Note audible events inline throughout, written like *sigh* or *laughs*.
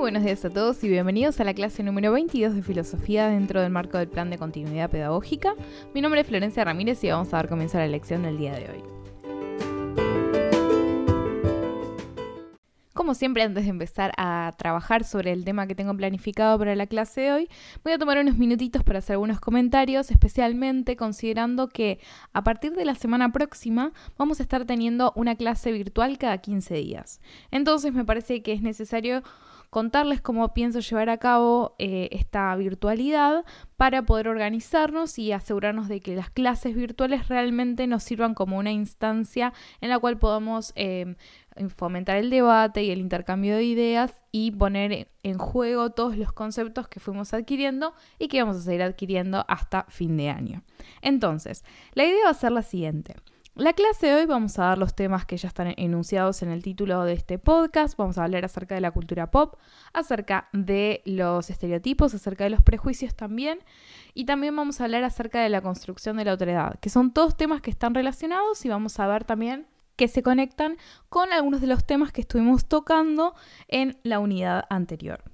buenos días a todos y bienvenidos a la clase número 22 de Filosofía dentro del marco del Plan de Continuidad Pedagógica. Mi nombre es Florencia Ramírez y vamos a dar comienzo a la lección del día de hoy. Como siempre, antes de empezar a trabajar sobre el tema que tengo planificado para la clase de hoy, voy a tomar unos minutitos para hacer algunos comentarios, especialmente considerando que a partir de la semana próxima vamos a estar teniendo una clase virtual cada 15 días. Entonces me parece que es necesario contarles cómo pienso llevar a cabo eh, esta virtualidad para poder organizarnos y asegurarnos de que las clases virtuales realmente nos sirvan como una instancia en la cual podamos eh, fomentar el debate y el intercambio de ideas y poner en juego todos los conceptos que fuimos adquiriendo y que vamos a seguir adquiriendo hasta fin de año. Entonces, la idea va a ser la siguiente. La clase de hoy vamos a dar los temas que ya están enunciados en el título de este podcast. Vamos a hablar acerca de la cultura pop, acerca de los estereotipos, acerca de los prejuicios también. Y también vamos a hablar acerca de la construcción de la autoridad, que son todos temas que están relacionados y vamos a ver también que se conectan con algunos de los temas que estuvimos tocando en la unidad anterior.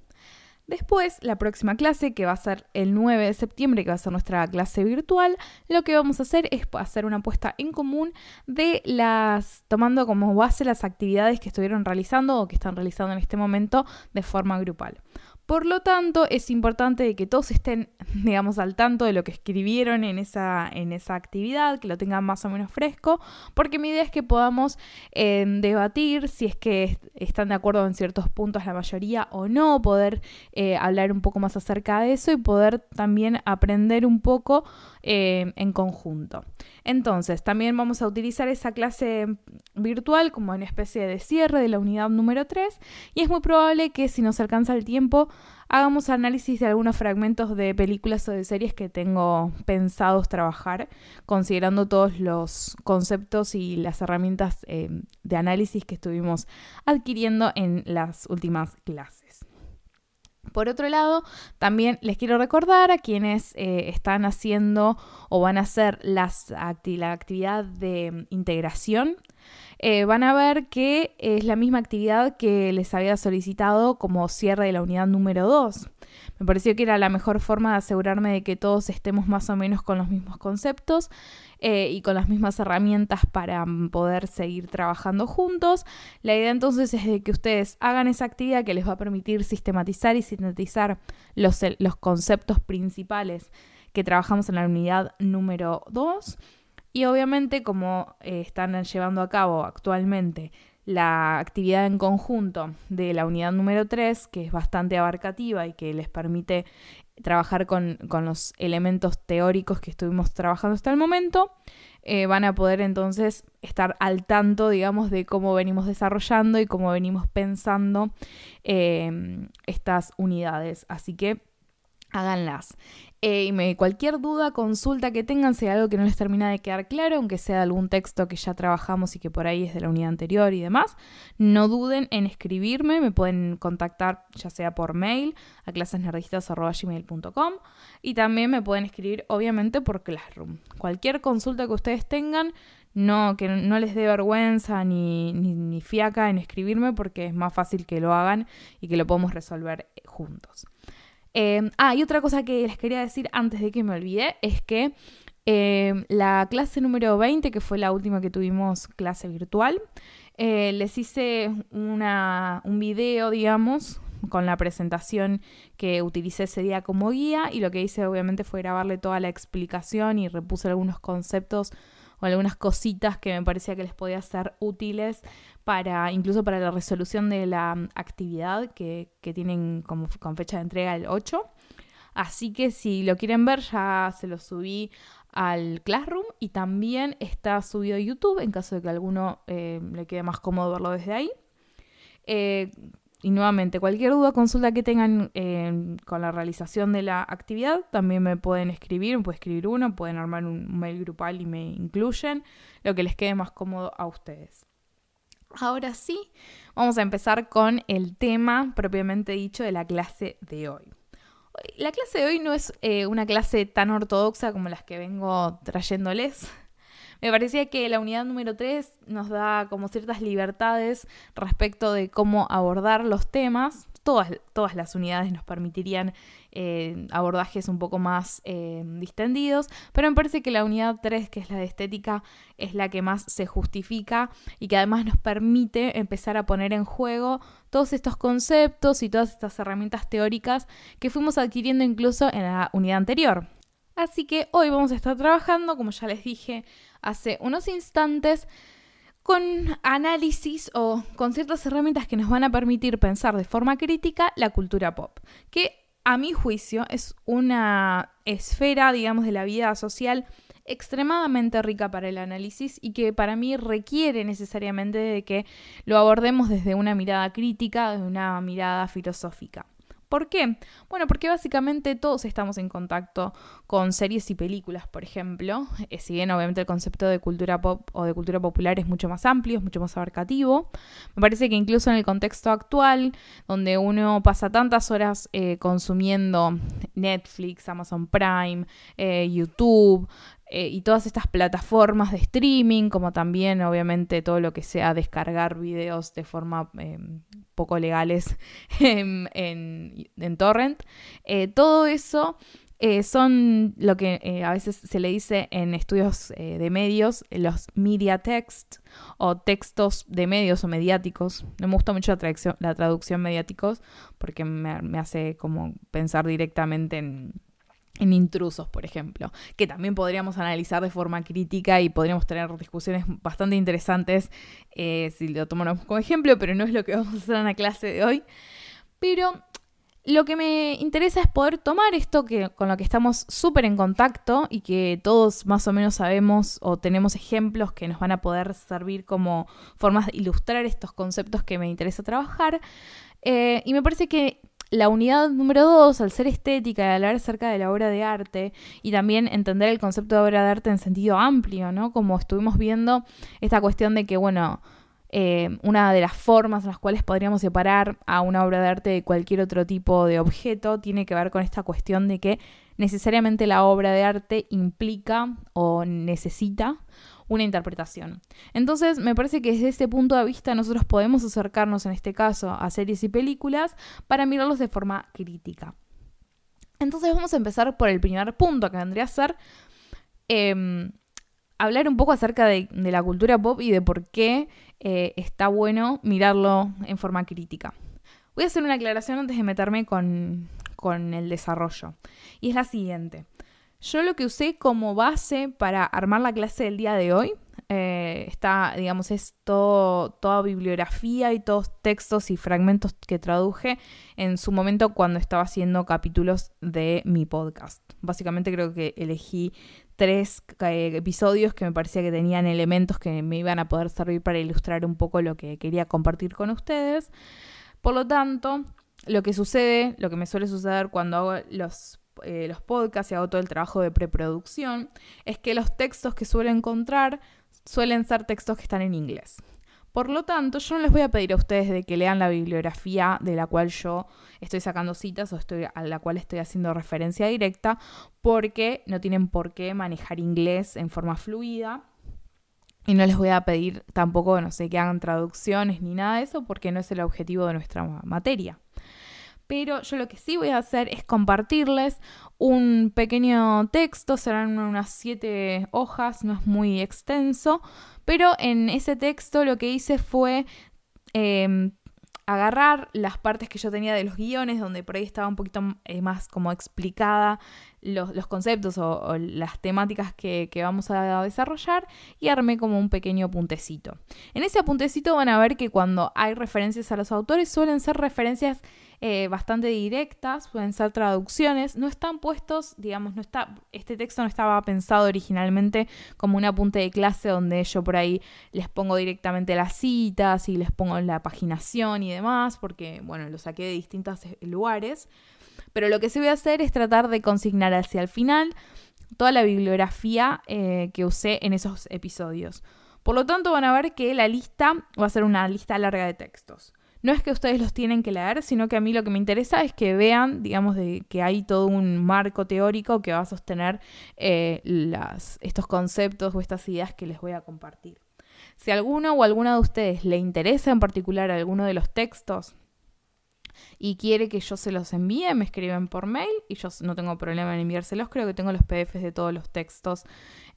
Después, la próxima clase, que va a ser el 9 de septiembre, que va a ser nuestra clase virtual, lo que vamos a hacer es hacer una apuesta en común de las, tomando como base las actividades que estuvieron realizando o que están realizando en este momento de forma grupal. Por lo tanto, es importante que todos estén, *laughs* digamos, al tanto de lo que escribieron en esa, en esa actividad, que lo tengan más o menos fresco, porque mi idea es que podamos em, debatir si es que están de acuerdo en ciertos puntos la mayoría o no, poder eh, hablar un poco más acerca de eso y poder también aprender un poco em, en conjunto. Entonces, también vamos a utilizar esa clase virtual como una especie de cierre de la unidad número 3 y es muy probable que si nos alcanza el tiempo hagamos análisis de algunos fragmentos de películas o de series que tengo pensados trabajar, considerando todos los conceptos y las herramientas eh, de análisis que estuvimos adquiriendo en las últimas clases. Por otro lado, también les quiero recordar a quienes eh, están haciendo o van a hacer las la actividad de integración, eh, van a ver que es la misma actividad que les había solicitado como cierre de la unidad número 2. Me pareció que era la mejor forma de asegurarme de que todos estemos más o menos con los mismos conceptos eh, y con las mismas herramientas para mm, poder seguir trabajando juntos. La idea entonces es de que ustedes hagan esa actividad que les va a permitir sistematizar y sintetizar los, los conceptos principales que trabajamos en la unidad número 2. Y obviamente como eh, están llevando a cabo actualmente la actividad en conjunto de la unidad número 3, que es bastante abarcativa y que les permite trabajar con, los elementos teóricos que estuvimos trabajando hasta el momento, eh, van a poder entonces estar al tanto, digamos, de cómo venimos desarrollando y cómo venimos pensando eh, estas unidades. Así que háganlas. Eh, me, cualquier duda, consulta que tengan, hay algo que no les termina de quedar claro, aunque sea algún texto que ya trabajamos y que por ahí es de la unidad anterior y demás, no duden en escribirme, me pueden contactar ya sea por mail a clasesnerdistas.gmail.com y también me pueden escribir obviamente por Classroom. Cualquier consulta que ustedes tengan, no, que no les dé vergüenza ni, ni, ni fiaca en escribirme porque es más fácil que lo hagan y que lo podemos resolver juntos. Em, ah, y otra cosa que les quería decir antes de que me olvide es que em, la clase número 20, que fue la última que tuvimos clase virtual, eh, les hice una, un video, digamos, con la presentación que utilicé ese día como guía y lo que hice obviamente fue grabarle toda la explicación y repuse algunos conceptos o algunas cositas que me parecía que les podía ser útiles para incluso para la resolución de la mm, actividad que, tienen como, con fecha de entrega el 8. Así que si lo quieren ver ya se lo subí al Classroom y también está subido a YouTube en caso de que a alguno eh, le quede más cómodo verlo desde ahí. Eh, y nuevamente, cualquier duda, consulta que tengan eh, con la realización de la actividad, también me pueden escribir, me puede escribir uno, pueden armar un mail grupal y me incluyen, lo que les quede más cómodo a ustedes. Ahora sí, vamos a empezar con el tema propiamente dicho de la clase de hoy. La clase de hoy no es eh, una clase tan ortodoxa como las que vengo trayéndoles. Me parecía que la unidad número 3 nos da como ciertas libertades respecto de cómo abordar los temas. todas, todas las unidades nos permitirían eh, abordajes un poco más eh, distendidos, pero me parece que la unidad 3, que es la de estética, es la que más se justifica y que además nos permite empezar a poner en juego todos estos conceptos y todas estas herramientas teóricas que fuimos adquiriendo incluso en la unidad anterior. Así que hoy vamos a estar trabajando, como ya les dije hace unos instantes, con análisis o con ciertas herramientas que nos van a permitir pensar de forma crítica la cultura pop, que a mi juicio es una esfera, digamos, de la vida social extremadamente rica para el análisis y que para mí requiere necesariamente de que lo abordemos desde una mirada crítica, desde una mirada filosófica. ¿Por qué? Bueno, porque básicamente todos estamos en contacto con series y películas, por ejemplo. Eh, si bien obviamente el concepto de cultura pop o de cultura popular es mucho más amplio, es mucho más abarcativo, me parece que incluso en el contexto actual, donde uno pasa tantas horas eh, consumiendo Netflix, Amazon Prime, eh, YouTube, y todas estas plataformas de streaming, como también obviamente todo lo que sea descargar videos de forma em, poco legales *laughs* en, en, torrent, eh, todo eso eh, son lo que a veces se le dice en estudios de medios, los media text o textos de medios o mediáticos. No me gusta mucho la traducción, la traducción mediáticos porque me hace como pensar directamente en en intrusos, por ejemplo, que también podríamos analizar de forma crítica y podríamos tener discusiones bastante interesantes eh, si lo tomamos como ejemplo, pero no es lo que *laughs* vamos a hacer en la clase de hoy. Pero lo que me interesa es poder tomar esto que, con lo que estamos súper en contacto y que todos más o menos sabemos o tenemos ejemplos que nos van a poder servir como formas de ilustrar estos conceptos que me interesa trabajar. Eh, y me parece que la unidad número dos, al ser estética y hablar acerca de la obra de arte y también entender el concepto de obra de arte en sentido amplio, ¿no? Como estuvimos viendo esta cuestión de que, bueno, eh, una de las formas en las cuales podríamos separar a una obra de arte de cualquier otro tipo de objeto tiene que ver con esta cuestión de que necesariamente la obra de arte implica o necesita una interpretación. Entonces, me parece que desde ese punto de vista nosotros podemos acercarnos en este caso a series y películas para mirarlos de forma crítica. Entonces vamos a empezar por el primer punto, que vendría a ser em, hablar un poco acerca de, la cultura pop y de por qué eh, está bueno mirarlo en forma crítica. Voy a hacer una aclaración antes de meterme con, con el desarrollo. Y es la siguiente. Yo lo que usé como base para armar la clase del día de hoy eh, está, digamos, es toda bibliografía y todos textos y fragmentos que traduje en su momento cuando estaba haciendo capítulos de mi podcast. Básicamente creo que elegí tres eh, episodios que me parecía que tenían elementos que me iban a poder servir para ilustrar un poco lo que quería compartir con ustedes. Por lo tanto, lo que sucede, lo que me suele suceder cuando hago los eh, los podcasts y hago todo el trabajo de preproducción, es que los textos que suelo encontrar suelen ser textos que están en inglés. Por lo tanto, yo no les voy a pedir a ustedes de que lean la bibliografía de la cual yo estoy sacando citas o estoy, a la cual estoy haciendo referencia directa, porque no tienen por qué manejar inglés en forma fluida. Y no les voy a pedir tampoco, no sé, que hagan traducciones ni nada de eso, porque no es el objetivo de nuestra materia pero yo lo que sí voy a hacer es compartirles un pequeño texto, serán unas siete hojas, no es muy extenso, pero en ese texto lo que hice fue em, agarrar las partes que yo tenía de los guiones, donde por ahí estaba un poquito eh, más como explicada los, conceptos o, las temáticas que, vamos a desarrollar y armé como un pequeño puntecito. En ese puntecito van a ver que cuando hay referencias a los autores suelen ser referencias eh, bastante directas, pueden ser traducciones, no están puestos, digamos, no está, este texto no estaba pensado originalmente como un apunte de clase donde yo por ahí les pongo directamente las citas y les pongo la paginación y demás, porque, bueno, lo saqué de distintos lugares, pero lo que sí voy a hacer es tratar de consignar hacia el final toda la bibliografía eh, que usé en esos episodios. Por lo tanto, van a ver que la lista va a ser una lista larga de textos no es que ustedes los tienen que leer, sino que a mí lo que me interesa es que vean, digamos, de que hay todo un marco teórico que va a sostener eh, estos conceptos o estas ideas que les voy a compartir. Si alguno o alguna de ustedes le interesa en particular alguno de los textos, y quiere que yo se los envíe, me escriben por mail y yo no tengo problema en enviárselos. Creo que tengo los PDFs de todos los textos,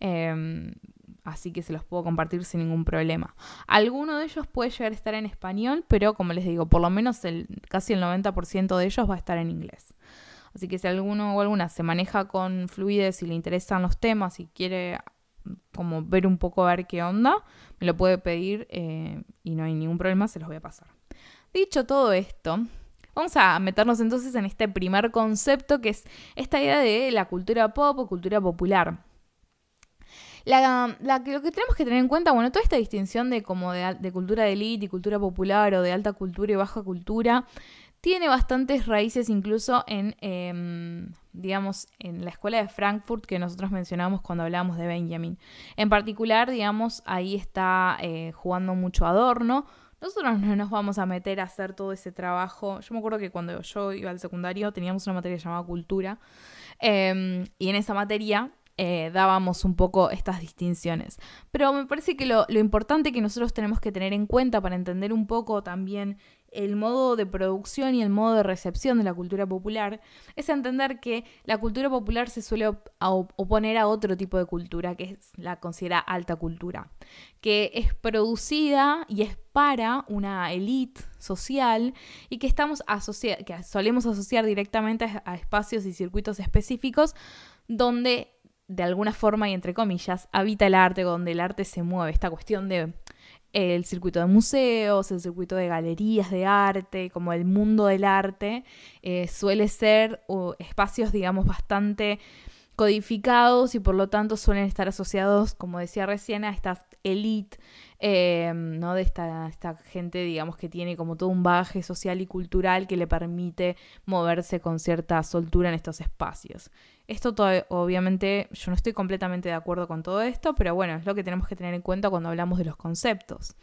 em, así que se los puedo compartir sin ningún problema. Alguno de ellos puede llegar a estar en español, pero como les digo, por lo menos el, casi el 90% de ellos va a estar en inglés. Así que si alguno o alguna se maneja con fluidez y le interesan los temas y quiere como ver un poco a ver qué onda, me lo puede pedir eh, y no hay ningún problema, se los voy a pasar. Dicho todo esto, vamos a meternos entonces en este primer concepto que es esta idea de la cultura pop o cultura popular. La, lo que tenemos que tener en cuenta, bueno, toda esta distinción de como de, de cultura de élite y cultura popular o de alta cultura y baja cultura tiene bastantes raíces incluso en, em, digamos, en la escuela de Frankfurt que nosotros mencionamos cuando hablábamos de Benjamin. En particular, digamos, ahí está eh, jugando mucho Adorno. Nosotros no nos vamos a meter a hacer todo ese trabajo. Yo me acuerdo que cuando yo iba al secundario teníamos una materia llamada cultura. Em, y en esa materia eh, dábamos un poco estas distinciones. Pero me parece que lo, lo, importante que nosotros tenemos que tener en cuenta para entender un poco también el modo de producción y el modo de recepción de la cultura popular es entender que la cultura popular se suele oponer a otro tipo de cultura, que es la considera alta cultura, que es producida y es para una élite social y que estamos que solemos asociar directamente a espacios y circuitos específicos donde de alguna forma y entre comillas habita el arte, donde el arte se mueve, esta cuestión de el circuito de museos, el circuito de galerías de arte, como el mundo del arte, eh, suele ser espacios, digamos, bastante codificados y por lo tanto suelen estar asociados, como decía recién, a estas elite, eh, ¿no? De esta, esta, gente, digamos, que tiene como todo un bagaje social y cultural que le permite moverse con cierta soltura en estos espacios. Esto obviamente yo no estoy completamente de acuerdo con todo esto, pero bueno, es lo que tenemos que tener en cuenta cuando hablamos de los conceptos.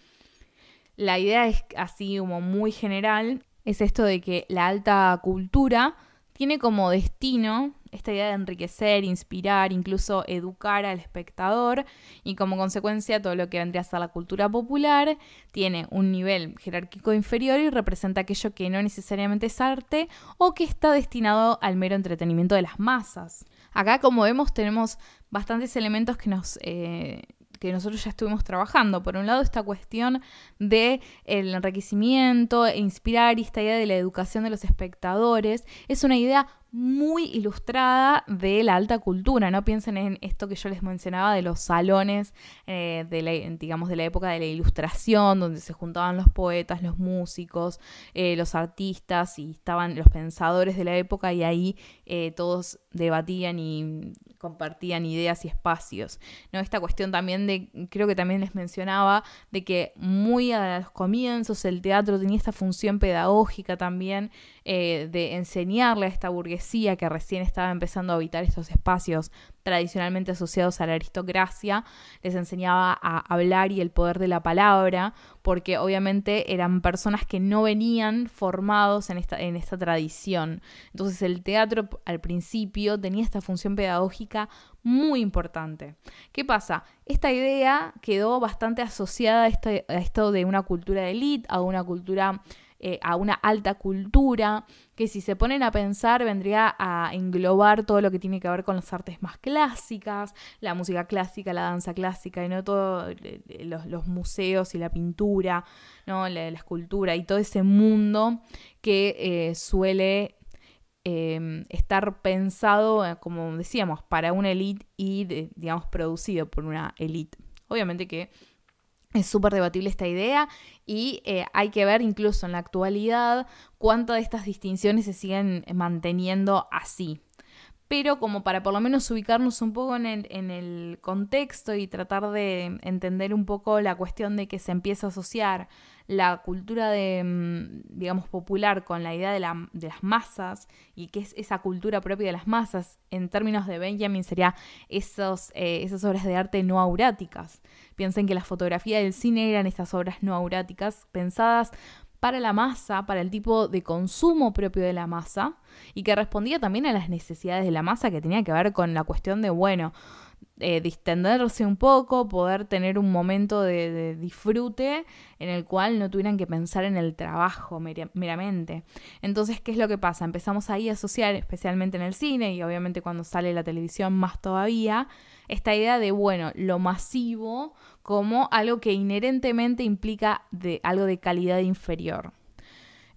La idea es así como muy general, es esto de que la alta cultura tiene como destino esta idea de enriquecer, inspirar, incluso educar al espectador y como consecuencia todo lo que vendría a ser la cultura popular tiene un nivel jerárquico inferior y representa aquello que no necesariamente es arte o que está destinado al mero entretenimiento de las masas. Acá como vemos tenemos bastantes elementos que nos... Eh, que nosotros ya estuvimos trabajando. Por un lado, esta cuestión de el enriquecimiento, e inspirar esta idea de la educación de los espectadores, es una idea muy ilustrada de la alta cultura. No piensen en esto que yo les mencionaba de los salones eh, de la, digamos, de la época de la ilustración, donde se juntaban los poetas, los músicos, eh, los artistas y estaban los pensadores de la época y ahí eh, todos debatían y compartían ideas y espacios. ¿no? Esta cuestión también de, creo que también les mencionaba, de que muy a los comienzos el teatro tenía esta función pedagógica también de enseñarle a esta burguesía que recién estaba empezando a habitar estos espacios tradicionalmente asociados a la aristocracia, les enseñaba a hablar y el poder de la palabra, porque obviamente eran personas que no venían formados en esta, en esta tradición. Entonces el teatro al principio tenía esta función pedagógica muy importante. ¿Qué pasa? Esta idea quedó bastante asociada a, este, a esto de una cultura de élite, a una cultura eh, a una alta cultura, que si se ponen a pensar vendría a englobar todo lo que tiene que ver con las artes más clásicas, la música clásica, la danza clásica, y no todos eh, eh, los, museos y la pintura, ¿no? La, escultura y todo ese mundo que suele em, estar pensado, como decíamos, para una élite y, digamos, producido por una élite. Obviamente que es súper debatible esta idea y eh, hay que ver incluso en la actualidad cuántas de estas distinciones se siguen manteniendo así. Pero como para por lo menos ubicarnos un poco en el, en el contexto y tratar de entender un poco la cuestión de que se empieza a asociar la cultura de, mm, digamos, popular con la idea de, la, de las masas y que es esa cultura propia de las masas, en términos de Benjamin sería esos, eh, esas obras de arte no auráticas. Piensen que la fotografía del cine eran estas obras no auráticas pensadas para la masa, para el tipo de consumo propio de la masa y que respondía también a las necesidades de la masa que tenía que ver con la cuestión de, bueno, eh, distenderse un poco, poder tener un momento de, disfrute en el cual no tuvieran que pensar en el trabajo meramente. Entonces, ¿qué es lo que pasa? Empezamos ahí a asociar, especialmente en el cine y obviamente cuando sale la televisión más todavía, esta idea de, bueno, lo masivo como algo que inherentemente implica de, algo de calidad inferior.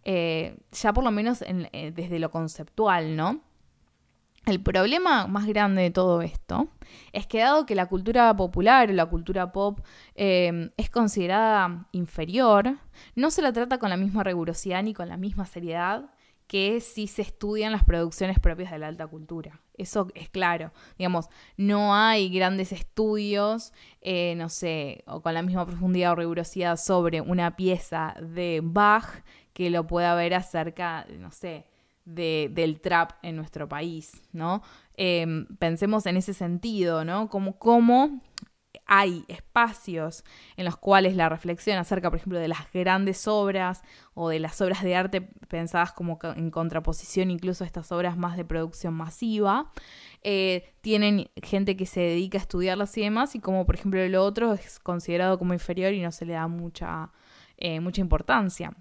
Eh, ya por lo menos eh, desde lo conceptual, ¿no? El problema más grande de todo esto es que dado que la cultura popular o la cultura pop eh, es considerada inferior, no se la trata con la misma rigurosidad ni con la misma seriedad que si se estudian las producciones propias de la alta cultura. Eso es claro. Digamos, no hay grandes estudios, eh, no sé, o con la misma profundidad o rigurosidad sobre una pieza de Bach que lo pueda ver acerca, no sé, del trap en nuestro país, ¿no? Em, pensemos en ese sentido, ¿no? Como cómo hay espacios en los cuales la reflexión acerca, por ejemplo, de las grandes obras o de las obras de arte pensadas como en contraposición incluso a estas obras más de producción masiva, eh, tienen gente que se dedica a estudiarlas y demás, y como por ejemplo lo otro es considerado como inferior y no se le da mucha, eh, mucha importancia.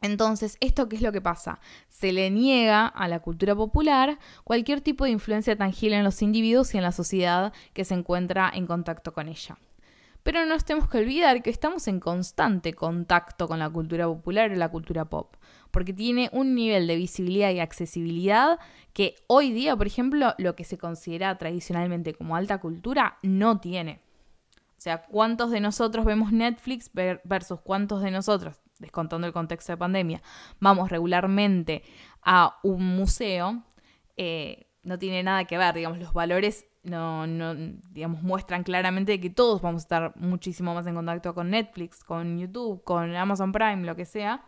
Entonces, ¿esto qué es lo que pasa? Se le niega a la cultura popular cualquier tipo de influencia tangible en los individuos y en la sociedad que se encuentra en contacto con ella. Pero no tenemos que olvidar que estamos en constante contacto con la cultura popular o la cultura pop, porque tiene un nivel de visibilidad y accesibilidad que hoy día, por ejemplo, lo que se considera tradicionalmente como alta cultura no tiene. O sea, ¿cuántos de nosotros vemos Netflix versus cuántos de nosotros descontando el contexto de pandemia, vamos regularmente a un museo, eh, no tiene nada que ver, digamos, los valores no, no, digamos, muestran claramente que todos vamos a estar muchísimo más en contacto con Netflix, con YouTube, con Amazon Prime, lo que sea,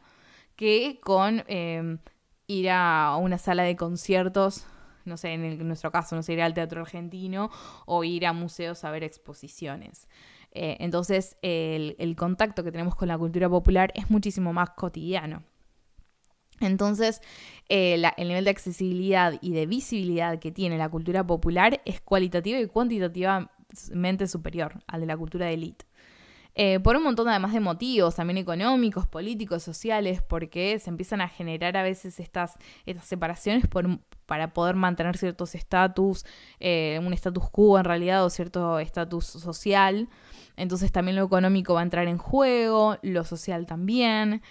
que con eh, ir a una sala de conciertos, no sé, en, nuestro caso, no sé, ir al Teatro Argentino o ir a museos a ver exposiciones. Eh, entonces el, contacto que tenemos con la cultura popular es muchísimo más cotidiano. Entonces, eh, el nivel de accesibilidad y de visibilidad que tiene la cultura popular es cualitativa y cuantitativamente superior al de la cultura de élite. Eh, por un montón además de motivos, también económicos, políticos, sociales, porque se empiezan a generar a veces estas, estas separaciones para poder mantener ciertos estatus, un status quo en realidad o cierto estatus social. Entonces también lo económico va a entrar en juego, lo social también.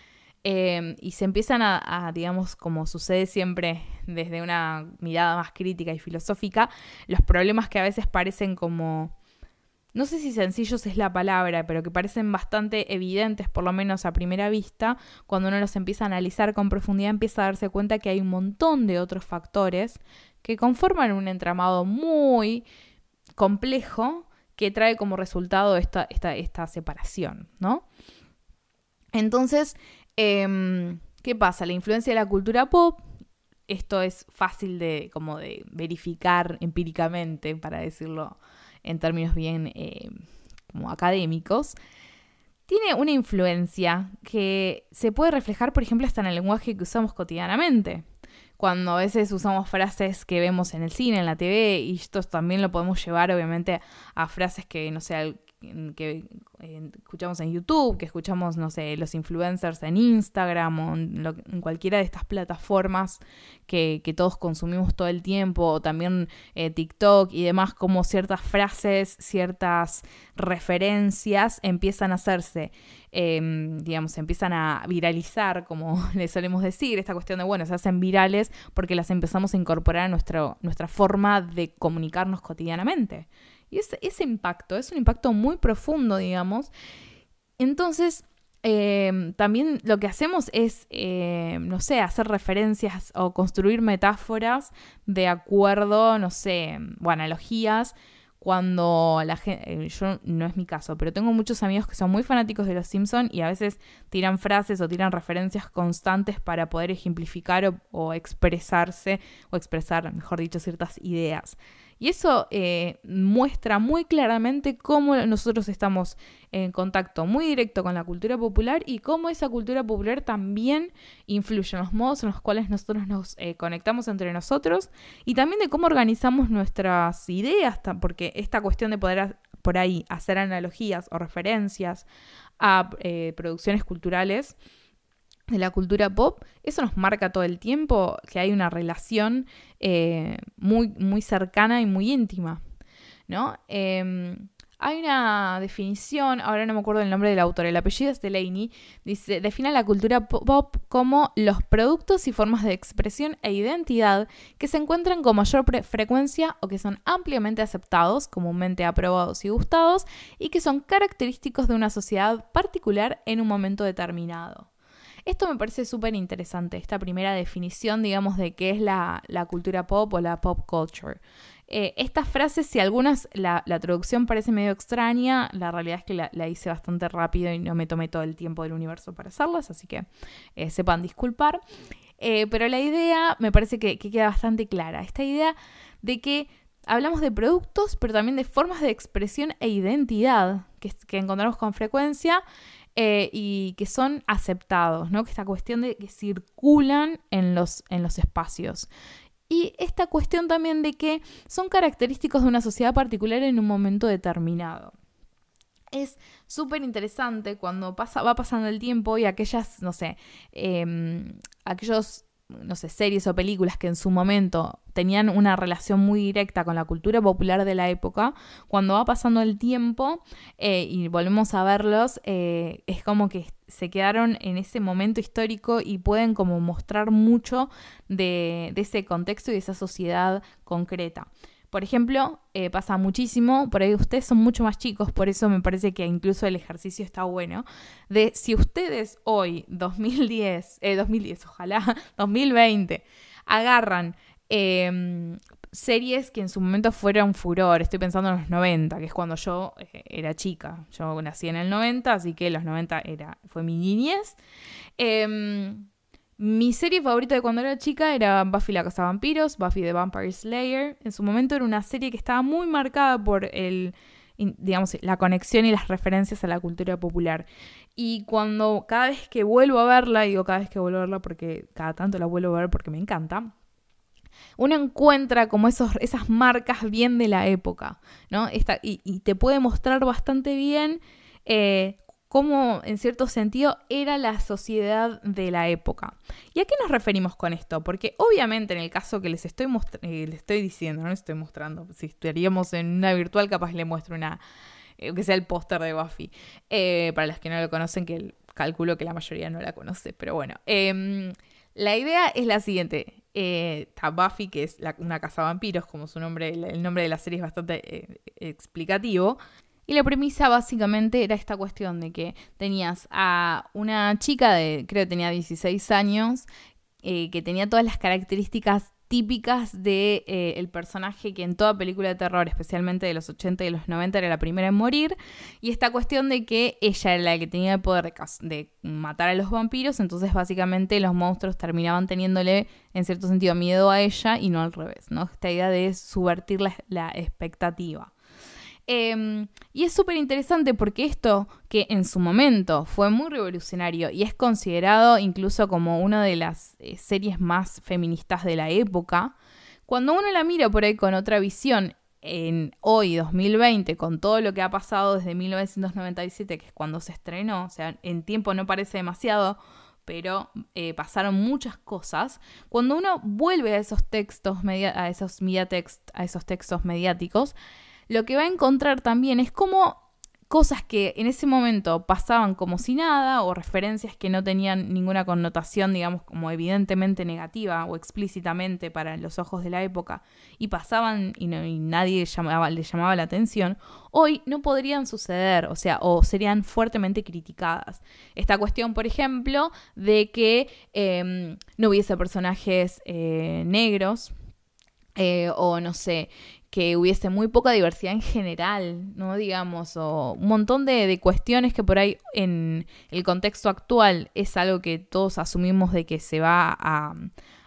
Em, y se empiezan a, digamos, como sucede siempre desde una mirada más crítica y filosófica, los problemas que a veces parecen como, no sé si sencillos es la palabra, pero que parecen bastante evidentes, por lo menos a primera vista, cuando uno los empieza a analizar con profundidad, empieza a darse cuenta que hay un montón de otros factores que conforman un entramado muy complejo que trae como resultado esta, esta, separación, ¿no? Entonces, em, ¿qué pasa? La influencia de la cultura pop, esto es fácil de, como de verificar empíricamente, para decirlo en términos bien eh, como académicos, tiene una influencia que se puede reflejar, por ejemplo, hasta en el lenguaje que usamos cotidianamente cuando a veces usamos frases que vemos en el cine, en la TV, y esto también lo podemos llevar obviamente a frases que, no sé, que escuchamos en YouTube, que escuchamos, no sé, los influencers en Instagram o en, cualquiera de estas plataformas que, todos consumimos todo el tiempo, o también eh, TikTok y demás, como ciertas frases, ciertas referencias empiezan a hacerse, em, digamos, empiezan a viralizar, como *laughs* le solemos decir, esta cuestión de, bueno, se hacen virales porque las empezamos a incorporar a nuestro, nuestra forma de comunicarnos cotidianamente. Y ese, impacto es un impacto muy profundo, digamos. Entonces, em, también lo que hacemos es, em, no sé, hacer referencias o construir metáforas de acuerdo, no sé, o analogías. Cuando la gente, eh, yo no es mi caso, pero tengo muchos amigos que son muy fanáticos de los Simpsons y a veces tiran frases o tiran referencias constantes para poder ejemplificar o expresarse, o expresar, mejor dicho, ciertas ideas. Y eso eh, muestra muy claramente cómo nosotros estamos en contacto muy directo con la cultura popular y cómo esa cultura popular también influye en los modos en los cuales nosotros nos eh, conectamos entre nosotros y también de cómo organizamos nuestras ideas, porque esta cuestión de poder por ahí hacer analogías o referencias a eh, producciones culturales de la cultura pop, eso nos marca todo el tiempo que hay una relación eh, muy, muy cercana y muy íntima, ¿no? Em, hay una definición, ahora no me acuerdo el nombre del autor, el apellido es Delaney, dice, define la cultura pop como los productos y formas de expresión e identidad que se encuentran con mayor frecuencia o que son ampliamente aceptados, comúnmente aprobados y gustados, y que son característicos de una sociedad particular en un momento determinado. Esto me parece súper interesante, esta primera definición, digamos, de qué es la, cultura pop o la pop culture. Eh, estas frases, si algunas la, traducción parece medio extraña, la realidad es que la, hice bastante rápido y no me tomé todo el tiempo del universo para hacerlas, así que eh, sepan disculpar. Eh, pero la idea me parece que, queda bastante clara. Esta idea de que hablamos de productos, pero también de formas de expresión e identidad que, que encontramos con frecuencia eh, y que son aceptados, ¿no? Que esta cuestión de que circulan en los, en los espacios. Y esta cuestión también de que son característicos de una sociedad particular en un momento determinado. Es súper interesante cuando pasa, va pasando el tiempo y aquellas, no sé, em, aquellos no sé, series o películas que en su momento tenían una relación muy directa con la cultura popular de la época, cuando va pasando el tiempo eh, y volvemos a verlos, eh, es como que se quedaron en ese momento histórico y pueden como mostrar mucho de, de ese contexto y de esa sociedad concreta. Por ejemplo, eh, pasa muchísimo, por ahí ustedes son mucho más chicos, por eso me parece que incluso el ejercicio está bueno, de si ustedes hoy, 2010, eh, 2010, ojalá, *laughs* 2020, agarran em, series que en su momento fueron furor, estoy pensando en los 90, que es cuando yo eh, era chica, yo nací en el 90, así que los 90 era, fue mi niñez. Mi serie favorita de cuando era chica era Buffy la Casa Vampiros, Buffy the Vampire Slayer. En su momento era una serie que estaba muy marcada por el, digamos, la conexión y las referencias a la cultura popular. Y cuando cada vez que vuelvo a verla, digo cada vez que vuelvo a verla porque cada tanto la vuelvo a ver porque me encanta, uno encuentra como esos, esas marcas bien de la época, ¿no? Y, te puede mostrar bastante bien eh, cómo en cierto sentido era la sociedad de la época. ¿Y a qué nos referimos con esto? Porque obviamente en el caso que les estoy, eh, les estoy diciendo, no les estoy mostrando, si estaríamos en una virtual capaz le muestro una, eh, que sea el póster de Buffy. Eh, para las que no lo conocen, que calculo que la mayoría no la conoce, pero bueno. Em, la idea es la siguiente. está Buffy, que es una casa de vampiros, como su nombre, el nombre de la serie es bastante explicativo. Y la premisa básicamente era esta cuestión de que tenías a una chica de, creo que tenía 16 años, eh, que tenía todas las características típicas del de, eh, el personaje que en toda película de terror, especialmente de los 80 y los 90, era la primera en morir. Y esta cuestión de que ella era la que tenía el poder de, matar a los vampiros, entonces básicamente los monstruos terminaban teniéndole en cierto sentido miedo a ella y no al revés, ¿no? Esta idea de subvertir la expectativa. Em, y es súper interesante porque esto, que en su momento fue muy revolucionario y es considerado incluso como una de las eh, series más feministas de la época, cuando uno la mira por ahí con otra visión en hoy, 2020, con todo lo que ha pasado desde 1997, que es cuando se estrenó, o sea, en tiempo no parece demasiado, pero eh, pasaron muchas cosas. Cuando uno vuelve a esos textos, a esos a esos textos mediáticos, lo que va a encontrar también es como cosas que en ese momento pasaban como si nada o referencias que no tenían ninguna connotación, digamos, como evidentemente negativa o explícitamente para los ojos de la época y pasaban y, nadie le llamaba la atención, hoy no podrían suceder, o sea, o serían fuertemente criticadas. Esta cuestión, por ejemplo, de que em, no hubiese personajes eh, negros, eh, o no sé, que hubiese muy poca diversidad en general, ¿no? Digamos, o un montón de, cuestiones que por ahí en el contexto actual es algo que todos asumimos de que se va a,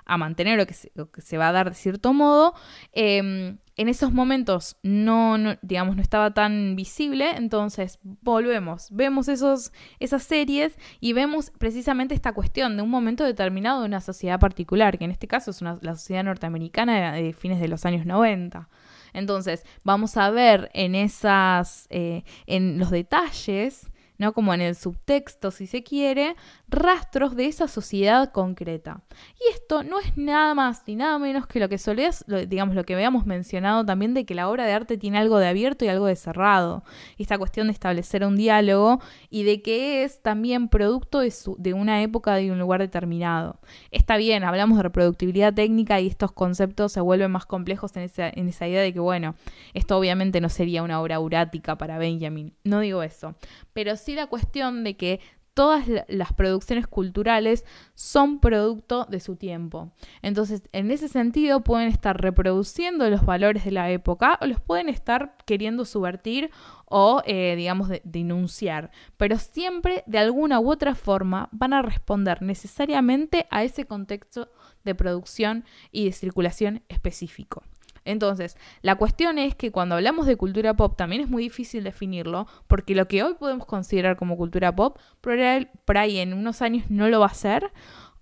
a mantener o que se, va a dar de cierto modo, em, en esos momentos no, digamos, no estaba tan visible, entonces volvemos, vemos esos, esas series y vemos precisamente esta cuestión de un momento determinado de una sociedad particular, que en este caso es una, la sociedad norteamericana de, fines de los años 90. Entonces, vamos a ver en esas, eh, en los detalles, ¿no? Como en el subtexto, si se quiere, rastros de esa sociedad concreta. Y esto no es nada más ni nada menos que lo que solés, digamos, lo que habíamos mencionado también de que la obra de arte tiene algo de abierto y algo de cerrado. Esta cuestión de establecer un diálogo y de que es también producto de, de una época de un lugar determinado. Está bien, hablamos de reproductibilidad técnica y estos conceptos se vuelven más complejos en esa, en esa idea de que, bueno, esto obviamente no sería una obra urática para Benjamin. No digo eso. Pero la cuestión de que todas las producciones culturales son producto de su tiempo. Entonces, en ese sentido, pueden estar reproduciendo los valores de la época o los pueden estar queriendo subvertir o, eh, digamos, denunciar. Pero siempre, de alguna u otra forma, van a responder necesariamente a ese contexto de producción y de circulación específico. Entonces, la cuestión es que cuando hablamos de cultura pop también es muy difícil definirlo, porque lo que hoy podemos considerar como cultura pop, por ahí en unos años no lo va a ser,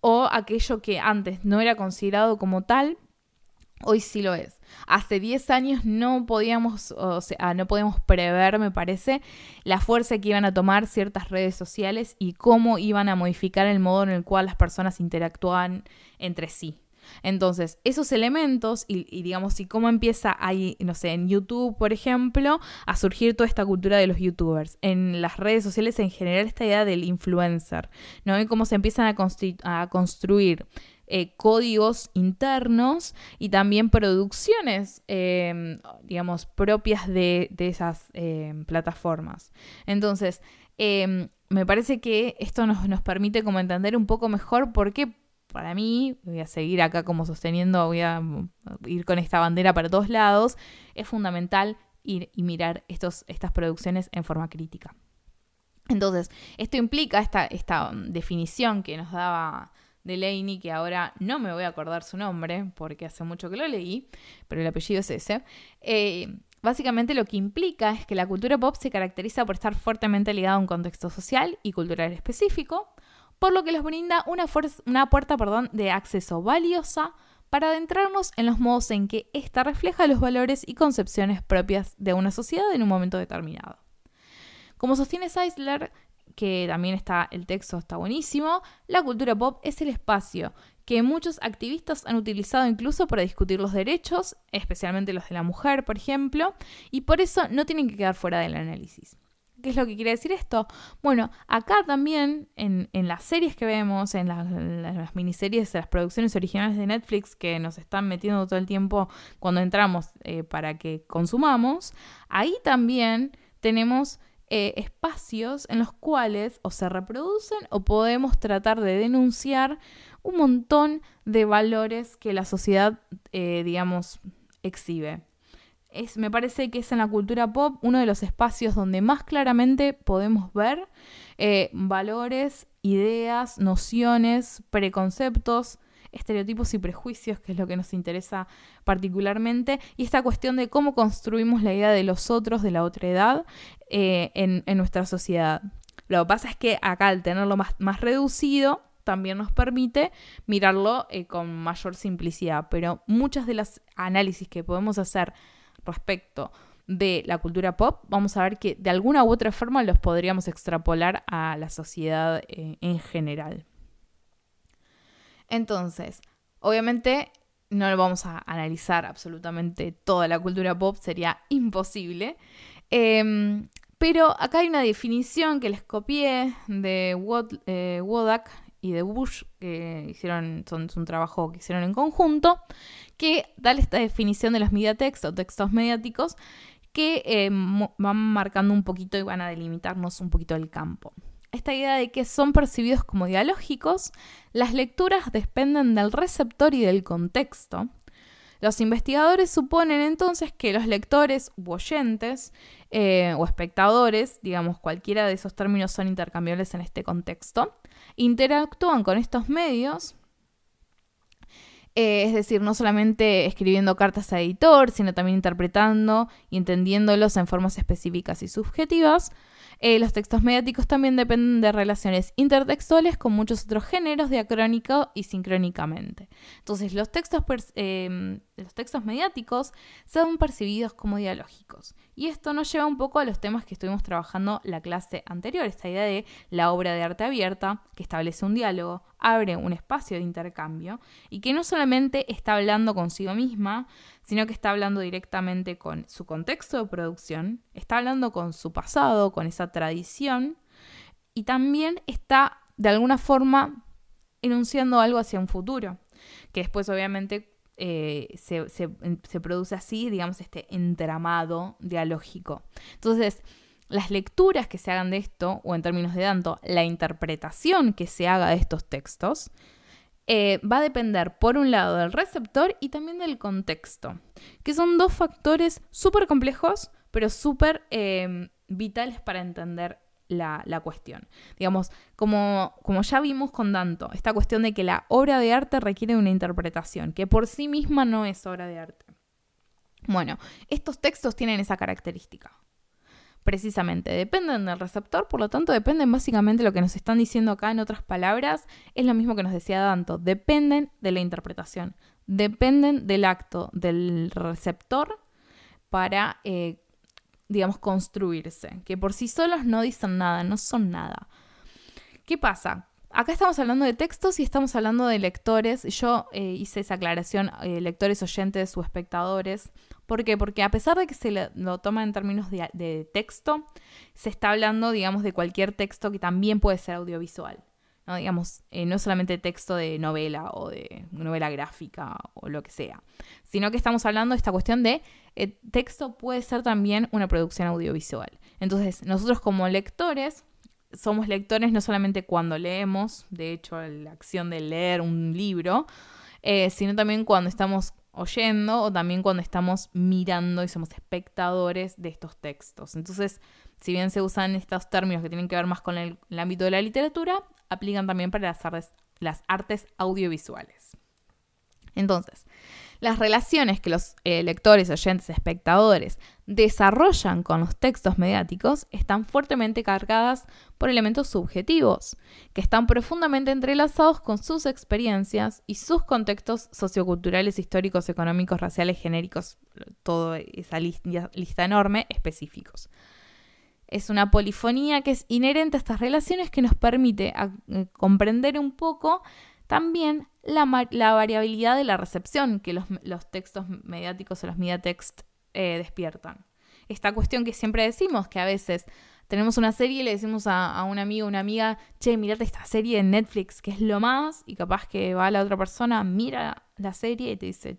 o aquello que antes no era considerado como tal, hoy sí lo es. Hace 10 años no podíamos, o sea, no podíamos prever, me parece, la fuerza que iban a tomar ciertas redes sociales y cómo iban a modificar el modo en el cual las personas interactúan entre sí. Entonces, esos elementos y, digamos, y cómo empieza ahí, no sé, en YouTube, por ejemplo, a surgir toda esta cultura de los youtubers, en las redes sociales en general esta idea del influencer, ¿no? Y cómo se empiezan a, construir eh, códigos internos y también producciones, em, digamos, propias de, esas em, plataformas. Entonces, em, me parece que esto nos, nos permite como entender un poco mejor por qué para mí, voy a seguir acá como sosteniendo, voy a ir con esta bandera para todos lados, es fundamental ir y mirar estos, estas producciones en forma crítica. Entonces, esto implica esta, esta definición que nos daba Delaney, que ahora no me voy a acordar su nombre porque hace mucho que lo leí, pero el apellido es ese. Eh, básicamente lo que implica es que la cultura pop se caracteriza por estar fuertemente ligada a un contexto social y cultural específico, por lo que les brinda una, puerta de acceso valiosa para adentrarnos en los modos en que ésta refleja los valores y concepciones propias de una sociedad en un momento determinado. Como sostiene Seisler, que también está el texto está buenísimo, la cultura pop es el espacio que muchos activistas han utilizado incluso para discutir los derechos, especialmente los de la mujer, por ejemplo, y por eso no tienen que quedar fuera del análisis. ¿Qué es lo que quiere decir esto? Bueno, acá también en, las series que vemos, en las, miniseries, las producciones originales de Netflix que nos están metiendo todo el tiempo cuando entramos eh, para que consumamos, ahí también tenemos eh, espacios en los cuales o se reproducen o podemos tratar de denunciar un montón de valores que la sociedad, eh, digamos, exhibe me parece que es en la cultura pop uno de los espacios donde más claramente podemos ver eh, valores, ideas, nociones, preconceptos, estereotipos y prejuicios, que es lo que nos interesa particularmente, y esta cuestión de cómo construimos la idea de los otros, de la otra edad, eh, en, nuestra sociedad. Lo que pasa es que acá al tenerlo más, más reducido, también nos permite mirarlo eh, con mayor simplicidad, pero muchas de las análisis que podemos hacer respecto de la cultura pop, vamos a ver que de alguna u otra forma los podríamos extrapolar a la sociedad eh, en general. Entonces, obviamente no lo vamos a analizar absolutamente toda la cultura pop, sería imposible. Em, pero acá hay una definición que les copié de eh, Wodak y de Bush, que hicieron, son, un trabajo que hicieron en conjunto, que da esta definición de los mediatext o textos mediáticos que eh, van marcando un poquito y van a delimitarnos un poquito el campo. Esta idea de que son percibidos como dialógicos, las lecturas dependen del receptor y del contexto. Los investigadores suponen entonces que los lectores u oyentes eh, o espectadores, digamos cualquiera de esos términos son intercambiables en este contexto, interactúan con estos medios Eh, es decir, no solamente escribiendo cartas a editor, sino también interpretando y entendiéndolos en formas específicas y subjetivas. Eh, los textos mediáticos también dependen de relaciones intertextuales con muchos otros géneros, diacrónico y sincrónicamente. Entonces, los textos, em, los textos mediáticos son percibidos como dialógicos. Y esto nos lleva un poco a los temas que estuvimos trabajando la clase anterior, esta idea de la obra de arte abierta, que establece un diálogo, abre un espacio de intercambio y que no solamente está hablando consigo misma, sino que está hablando directamente con su contexto de producción, está hablando con su pasado, con esa tradición, y también está de alguna forma enunciando algo hacia un futuro, que después obviamente eh, se, se produce así, digamos, este entramado dialógico. Entonces, las lecturas que se hagan de esto, o en términos de tanto, la interpretación que se haga de estos textos, eh, va a depender, por un lado, del receptor y también del contexto, que son dos factores súper complejos, pero súper em, vitales para entender la, cuestión. Digamos, como, como ya vimos con Danto, esta cuestión de que la obra de arte requiere una interpretación, que por sí misma no es obra de arte. Bueno, estos textos tienen esa característica precisamente dependen del receptor, por lo tanto dependen básicamente de lo que nos están diciendo acá en otras palabras, es lo mismo que nos decía Danto, dependen de la interpretación, dependen del acto del receptor para, eh, digamos, construirse, que por sí solos no dicen nada, no son nada. ¿Qué pasa? Acá estamos hablando de textos y estamos hablando de lectores. Yo eh, hice esa aclaración, eh, lectores, oyentes o espectadores. ¿Por qué? Porque a pesar de que se lo toma en términos de, texto, se está hablando, digamos, de cualquier texto que también puede ser audiovisual. ¿no? Digamos, eh, no solamente texto de novela o de novela gráfica o lo que sea, sino que estamos hablando de esta cuestión de texto puede ser también una producción audiovisual. Entonces, nosotros como lectores somos lectores no solamente cuando leemos, de hecho, la acción de leer un libro, eh, sino también cuando estamos oyendo o también cuando estamos mirando y somos espectadores de estos textos. Entonces, si bien se usan estos términos que tienen que ver más con el, ámbito de la literatura, aplican también para las las artes audiovisuales. Entonces, las relaciones que los eh, lectores, oyentes, espectadores desarrollan con los textos mediáticos están fuertemente cargadas por elementos subjetivos, que están profundamente entrelazados con sus experiencias y sus contextos socioculturales, históricos, económicos, raciales, genéricos, toda esa lista, enorme, específicos. Es una polifonía que es inherente a estas relaciones que nos permite eh, comprender un poco también la, variabilidad de la recepción que los, textos mediáticos o los mediatext eh, despiertan. Esta cuestión que siempre decimos, que a veces tenemos una serie y le decimos a, un amigo o una amiga, che, mirate esta serie en Netflix, que es lo más, y capaz que va la otra persona, mira la serie y te dice,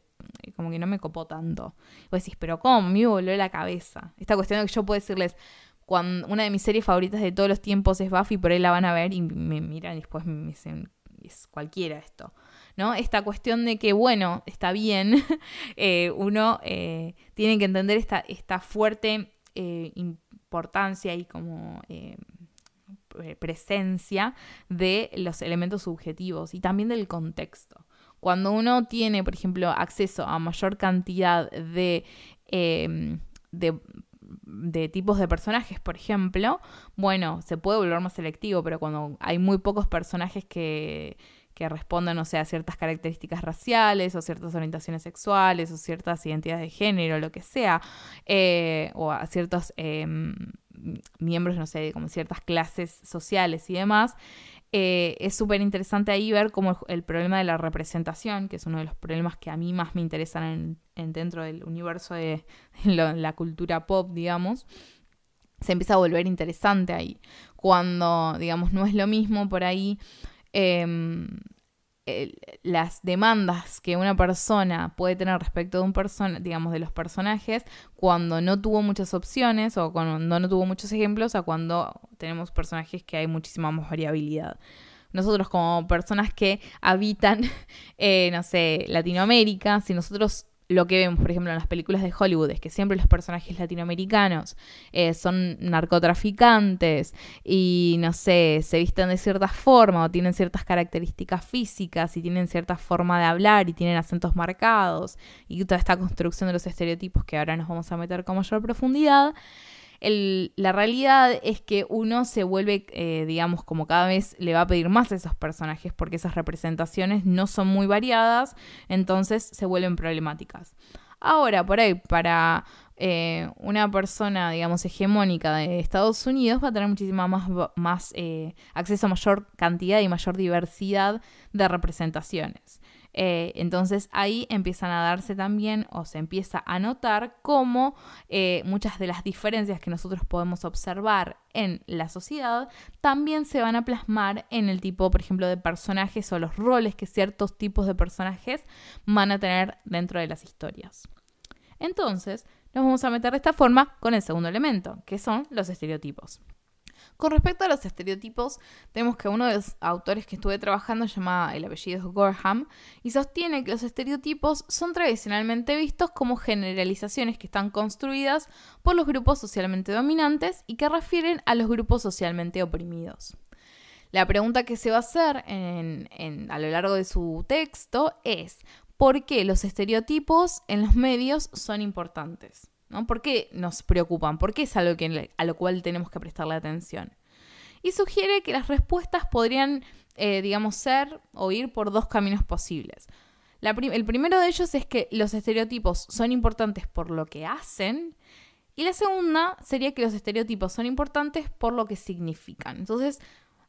como que no me copó tanto. Y vos decís, pero ¿cómo? Me voló la cabeza. Esta cuestión de que yo puedo decirles, cuando una de mis series favoritas de todos los tiempos es Buffy, por ahí la van a ver y me miran y después me dicen, es cualquiera esto. ¿No? Esta cuestión de que, bueno, está bien, *laughs* eh, uno eh, tiene que entender esta, esta fuerte eh, importancia y como presencia de los elementos subjetivos y también del contexto. Cuando uno tiene, por ejemplo, acceso a mayor cantidad de, de de tipos de personajes, por ejemplo, bueno, se puede volver más selectivo, pero cuando hay muy pocos personajes que, que responden, o sea, a ciertas características raciales o ciertas orientaciones sexuales o ciertas identidades de género, lo que sea, eh, o a ciertos em, miembros, no sé, como ciertas clases sociales y demás, eh, es súper interesante ahí ver cómo el, problema de la representación, que es uno de los problemas que a mí más me interesan en, dentro del universo de, la cultura pop, digamos, se empieza a volver interesante ahí. Cuando, digamos, no es lo mismo por ahí. Em, las demandas que una persona puede tener respecto de un persona, digamos, de los personajes, cuando no tuvo muchas opciones o cuando no tuvo muchos ejemplos, a cuando tenemos personajes que hay muchísima más variabilidad. Nosotros como personas que habitan, *laughs* eh, no sé, Latinoamérica, si nosotros lo que vemos, por ejemplo, en las películas de Hollywood es que siempre los personajes latinoamericanos eh, son narcotraficantes y, no sé, se visten de cierta forma o tienen ciertas características físicas y tienen cierta forma de hablar y tienen acentos marcados y toda esta construcción de los estereotipos que ahora nos vamos a meter con mayor profundidad. La realidad es que uno se vuelve, eh, digamos, como cada vez le va a pedir más a esos personajes porque esas representaciones no son muy variadas, entonces se vuelven problemáticas. Ahora, por ahí, para eh, una persona, digamos, hegemónica de Estados Unidos va a tener muchísima más, más eh, acceso a mayor cantidad y mayor diversidad de representaciones. Eh, entonces ahí empiezan a darse también o se empieza a notar cómo eh, muchas de las diferencias que nosotros podemos observar en la sociedad también se van a plasmar en el tipo, por ejemplo, de personajes o los roles que ciertos tipos de personajes van a tener dentro de las historias. Entonces, nos vamos a meter de esta forma con el segundo elemento, que son los estereotipos. Con respecto a los estereotipos, tenemos que uno de los autores que estuve trabajando se llama el apellido Gorham y sostiene que los estereotipos son tradicionalmente vistos como generalizaciones que están construidas por los grupos socialmente dominantes y que refieren a los grupos socialmente oprimidos. La pregunta que se va a hacer a lo largo de su texto es ¿por qué los estereotipos en los medios son importantes? ¿No? ¿Por qué nos preocupan? ¿Por qué es algo que, a lo cual tenemos que prestarle atención? Y sugiere que las respuestas podrían, eh, digamos, ser o ir por dos caminos posibles. el primero de ellos es que los estereotipos son importantes por lo que hacen y la segunda sería que los estereotipos son importantes por lo que significan. Entonces,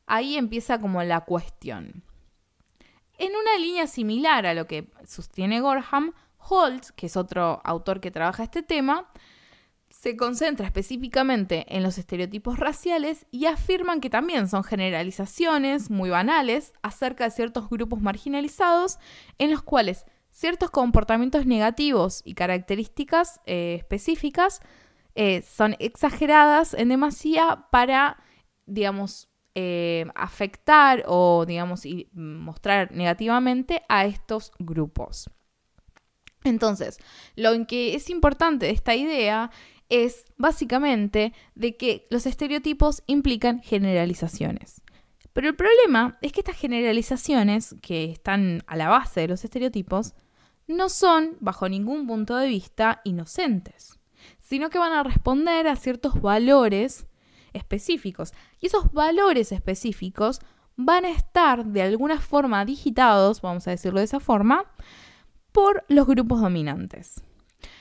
ahí empieza como la cuestión. En una línea similar a lo que sostiene Gorham, Holt, que es otro autor que trabaja este tema, se concentra específicamente en los estereotipos raciales y afirman que también son generalizaciones muy banales acerca de ciertos grupos marginalizados en los cuales ciertos comportamientos negativos y características eh, específicas eh, son exageradas en demasía para, digamos, eh, afectar o, digamos, mostrar negativamente a estos grupos. Entonces, lo que es importante de esta idea es básicamente de que los estereotipos implican generalizaciones. Pero el problema es que estas generalizaciones, que están a la base de los estereotipos, no son, bajo ningún punto de vista, inocentes, sino que van a responder a ciertos valores específicos. Y esos valores específicos van a estar de alguna forma digitados, vamos a decirlo de esa forma, por los grupos dominantes.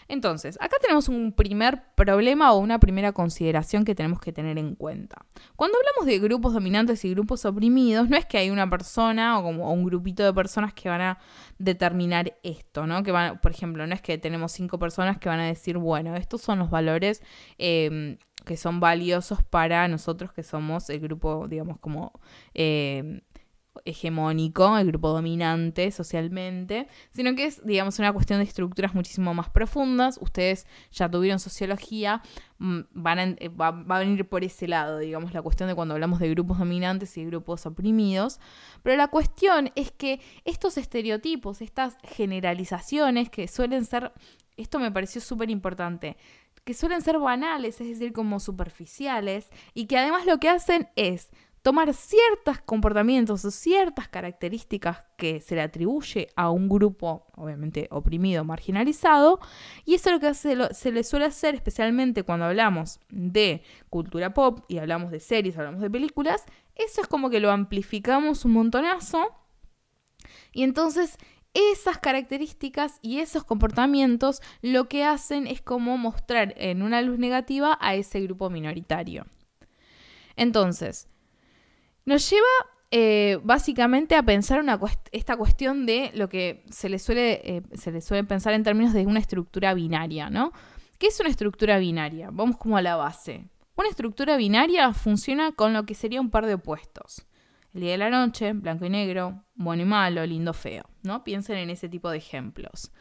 Entonces, acá tenemos un primer problema o una primera consideración que tenemos que tener en cuenta. Cuando hablamos de grupos dominantes y grupos oprimidos, no es que hay una persona o como un grupito de personas que van a determinar esto, ¿no? Que van, por ejemplo, no es que tenemos cinco personas que van a decir, bueno, estos son los valores em, que son valiosos para nosotros que somos el grupo, digamos, como em, hegemónico, el grupo dominante socialmente, sino que es, digamos, una cuestión de estructuras muchísimo más profundas. Ustedes ya tuvieron sociología, mm, van a, eh, va, a venir por ese lado, digamos, la cuestión de cuando hablamos de grupos dominantes y grupos oprimidos. Pero la cuestión es que estos estereotipos, estas generalizaciones que suelen ser, esto me pareció súper importante, que suelen ser banales, es decir, como superficiales, y que además lo que hacen es tomar ciertos comportamientos o ciertas características que se le atribuye a un grupo, obviamente oprimido, marginalizado, y eso es lo que se, le suele hacer especialmente cuando hablamos de cultura pop y hablamos de series, hablamos de películas, eso es como que lo amplificamos un montonazo, y entonces esas características y esos comportamientos lo que hacen es como mostrar en una luz negativa a ese grupo minoritario. Entonces, nos lleva eh, básicamente a pensar esta cuestión de lo que se le, suele, eh, se le suele pensar en términos de una estructura binaria, ¿no? ¿Qué es una estructura binaria? Vamos como a la base. Una estructura binaria funciona con lo que sería un par de opuestos. El día de la noche, blanco y negro, bueno y malo, lindo, feo, ¿no? Piensen en ese tipo de ejemplos.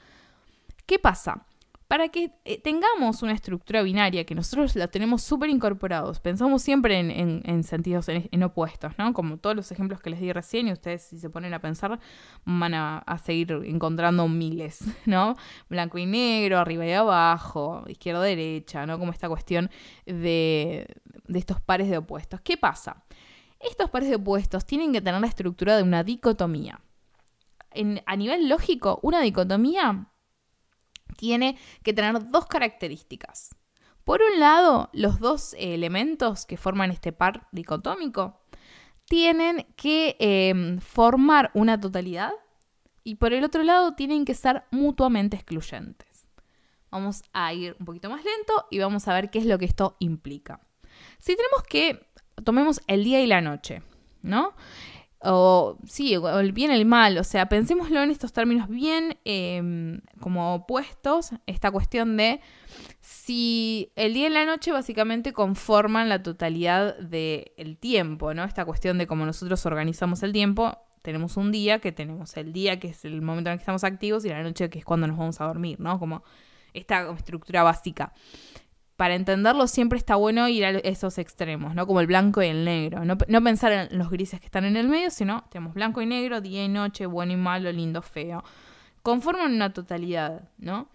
¿Qué pasa? Para que eh, tengamos una estructura binaria, que nosotros la tenemos súper incorporados, pensamos siempre en, sentidos en, opuestos, ¿no? Como todos los ejemplos que les di recién, y ustedes si se ponen a pensar van a, seguir encontrando miles, *laughs* ¿no? Blanco y negro, arriba y abajo, izquierda-derecha, ¿no? Como esta cuestión de, de estos pares de opuestos. ¿Qué pasa? Estos pares de opuestos tienen que tener la estructura de una dicotomía. A nivel lógico, una dicotomía tiene que tener dos características. Por un lado, los dos elementos que forman este par dicotómico tienen que em, formar una totalidad y por el otro lado tienen que ser mutuamente excluyentes. Vamos a ir un poquito más lento y vamos a ver qué es lo que esto implica. Si tenemos que, tomemos el día y la noche, ¿no? O sí, el bien el mal, o sea, pensémoslo en estos términos bien em, como opuestos, esta cuestión de si el día y la noche básicamente conforman la totalidad del tiempo, ¿no? Esta cuestión de cómo nosotros organizamos el tiempo, tenemos un día que tenemos el día que es el momento en el que estamos activos y la noche que es cuando nos vamos a dormir, ¿no? Como esta estructura básica para entenderlo siempre está bueno ir a esos extremos, ¿no? Como el blanco y el negro. No, pensar en los grises que están en el medio, sino tenemos blanco y negro, día y noche, bueno y malo, lindo, feo. Conforman una totalidad, ¿no?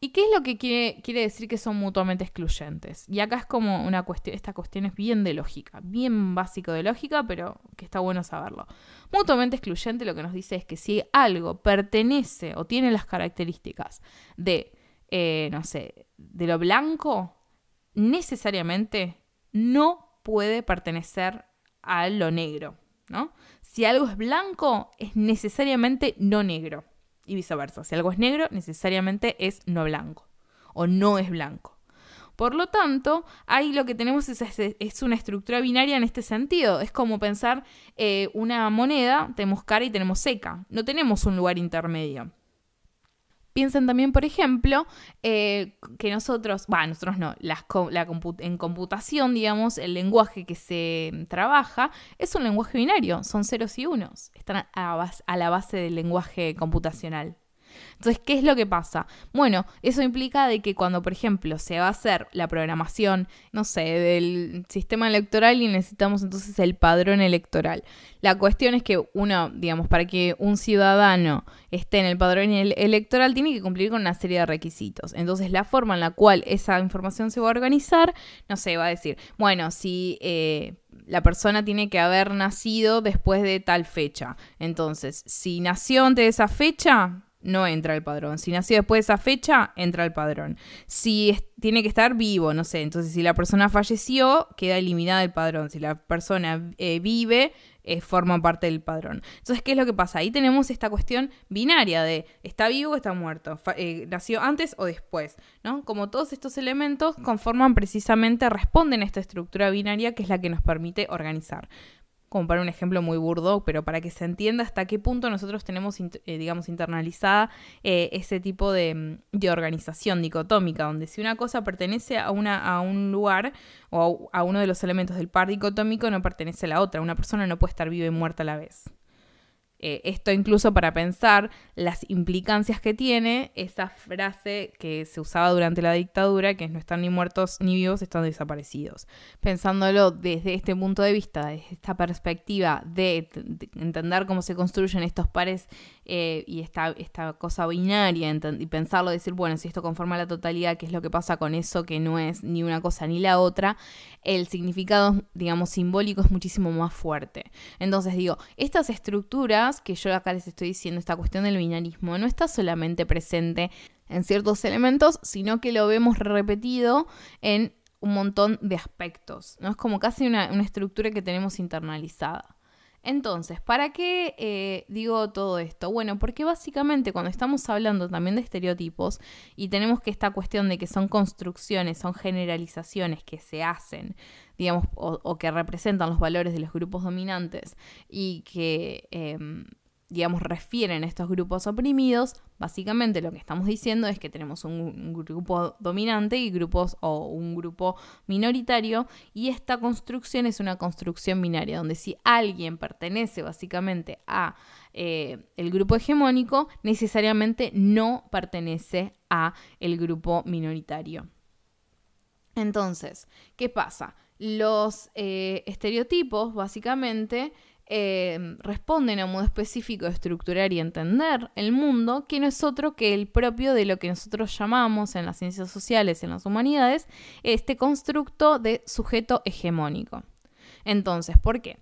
¿Y qué es lo que quiere, quiere decir que son mutuamente excluyentes? Y acá es como una cuestión, esta cuestión es bien de lógica, bien básico de lógica, pero que está bueno saberlo. Mutuamente excluyente lo que nos dice es que si algo pertenece o tiene las características de, eh, no sé, de lo blanco, necesariamente no puede pertenecer a lo negro, ¿no? Si algo es blanco, es necesariamente no negro. Y viceversa. Si algo es negro, necesariamente es no blanco. O no es blanco. Por lo tanto, ahí lo que tenemos es, una estructura binaria en este sentido. Es como pensar eh, una moneda, tenemos cara y tenemos seca. No tenemos un lugar intermedio. Piensen también, por ejemplo, eh, que nosotros, bueno, nosotros no, la, en computación, digamos, el lenguaje que se trabaja es un lenguaje binario, son ceros y unos, están a la base del lenguaje computacional. Entonces, ¿qué es lo que pasa? Bueno, eso implica de que cuando, por ejemplo, se va a hacer la programación, no sé, del sistema electoral y necesitamos entonces el padrón electoral. La cuestión es que uno, digamos, para que un ciudadano esté en el padrón electoral tiene que cumplir con una serie de requisitos. Entonces, la forma en la cual esa información se va a organizar, no sé, va a decir, bueno, si... Eh, la persona tiene que haber nacido después de tal fecha. Entonces, si nació antes de esa fecha, no entra el padrón. Si nació después de esa fecha, entra el padrón. Si tiene que estar vivo, no sé, entonces si la persona falleció, queda eliminada del padrón. Si la persona eh, vive, eh, forma parte del padrón. Entonces, ¿qué es lo que pasa? Ahí tenemos esta cuestión binaria de está vivo o está muerto, eh, nació antes o después, ¿no? Como todos estos elementos conforman precisamente, responden a esta estructura binaria que es la que nos permite organizar como para un ejemplo muy burdo, pero para que se entienda hasta qué punto nosotros tenemos, eh, digamos, internalizada eh, ese tipo de, de, organización dicotómica, donde si una cosa pertenece a, una, a un lugar o a, a uno de los elementos del par dicotómico, no pertenece a la otra. Una persona no puede estar viva y muerta a la vez. Eh, esto incluso para pensar las implicancias que tiene esa frase que se usaba durante la dictadura, que no están ni muertos ni vivos, están desaparecidos. Pensándolo desde este punto de vista, desde esta perspectiva de, entender cómo se construyen estos pares eh, y esta, esta cosa binaria, y pensarlo, decir, bueno, si esto conforma la totalidad, ¿qué es lo que pasa con eso que no es ni una cosa ni la otra? El significado, digamos, simbólico es muchísimo más fuerte. Entonces digo, estas estructuras que yo acá les estoy diciendo, esta cuestión del binarismo, no está solamente presente en ciertos elementos, sino que lo vemos repetido en un montón de aspectos. ¿no? Es como casi una, una estructura que tenemos internalizada. Entonces, ¿para qué eh, digo todo esto? Bueno, porque básicamente cuando estamos hablando también de estereotipos y tenemos que esta cuestión de que son construcciones, son generalizaciones que se hacen, digamos, o, que representan los valores de los grupos dominantes y que... Em, digamos, refieren estos grupos oprimidos, básicamente lo que estamos diciendo es que tenemos un, grupo dominante y grupos o un grupo minoritario y esta construcción es una construcción binaria, donde si alguien pertenece básicamente a eh, el grupo hegemónico, necesariamente no pertenece a el grupo minoritario. Entonces, ¿qué pasa? Los eh, estereotipos, básicamente, eh, responden a un modo específico de estructurar y entender el mundo, que no es otro que el propio de lo que nosotros llamamos en las ciencias sociales, en las humanidades, este constructo de sujeto hegemónico. Entonces, ¿por qué?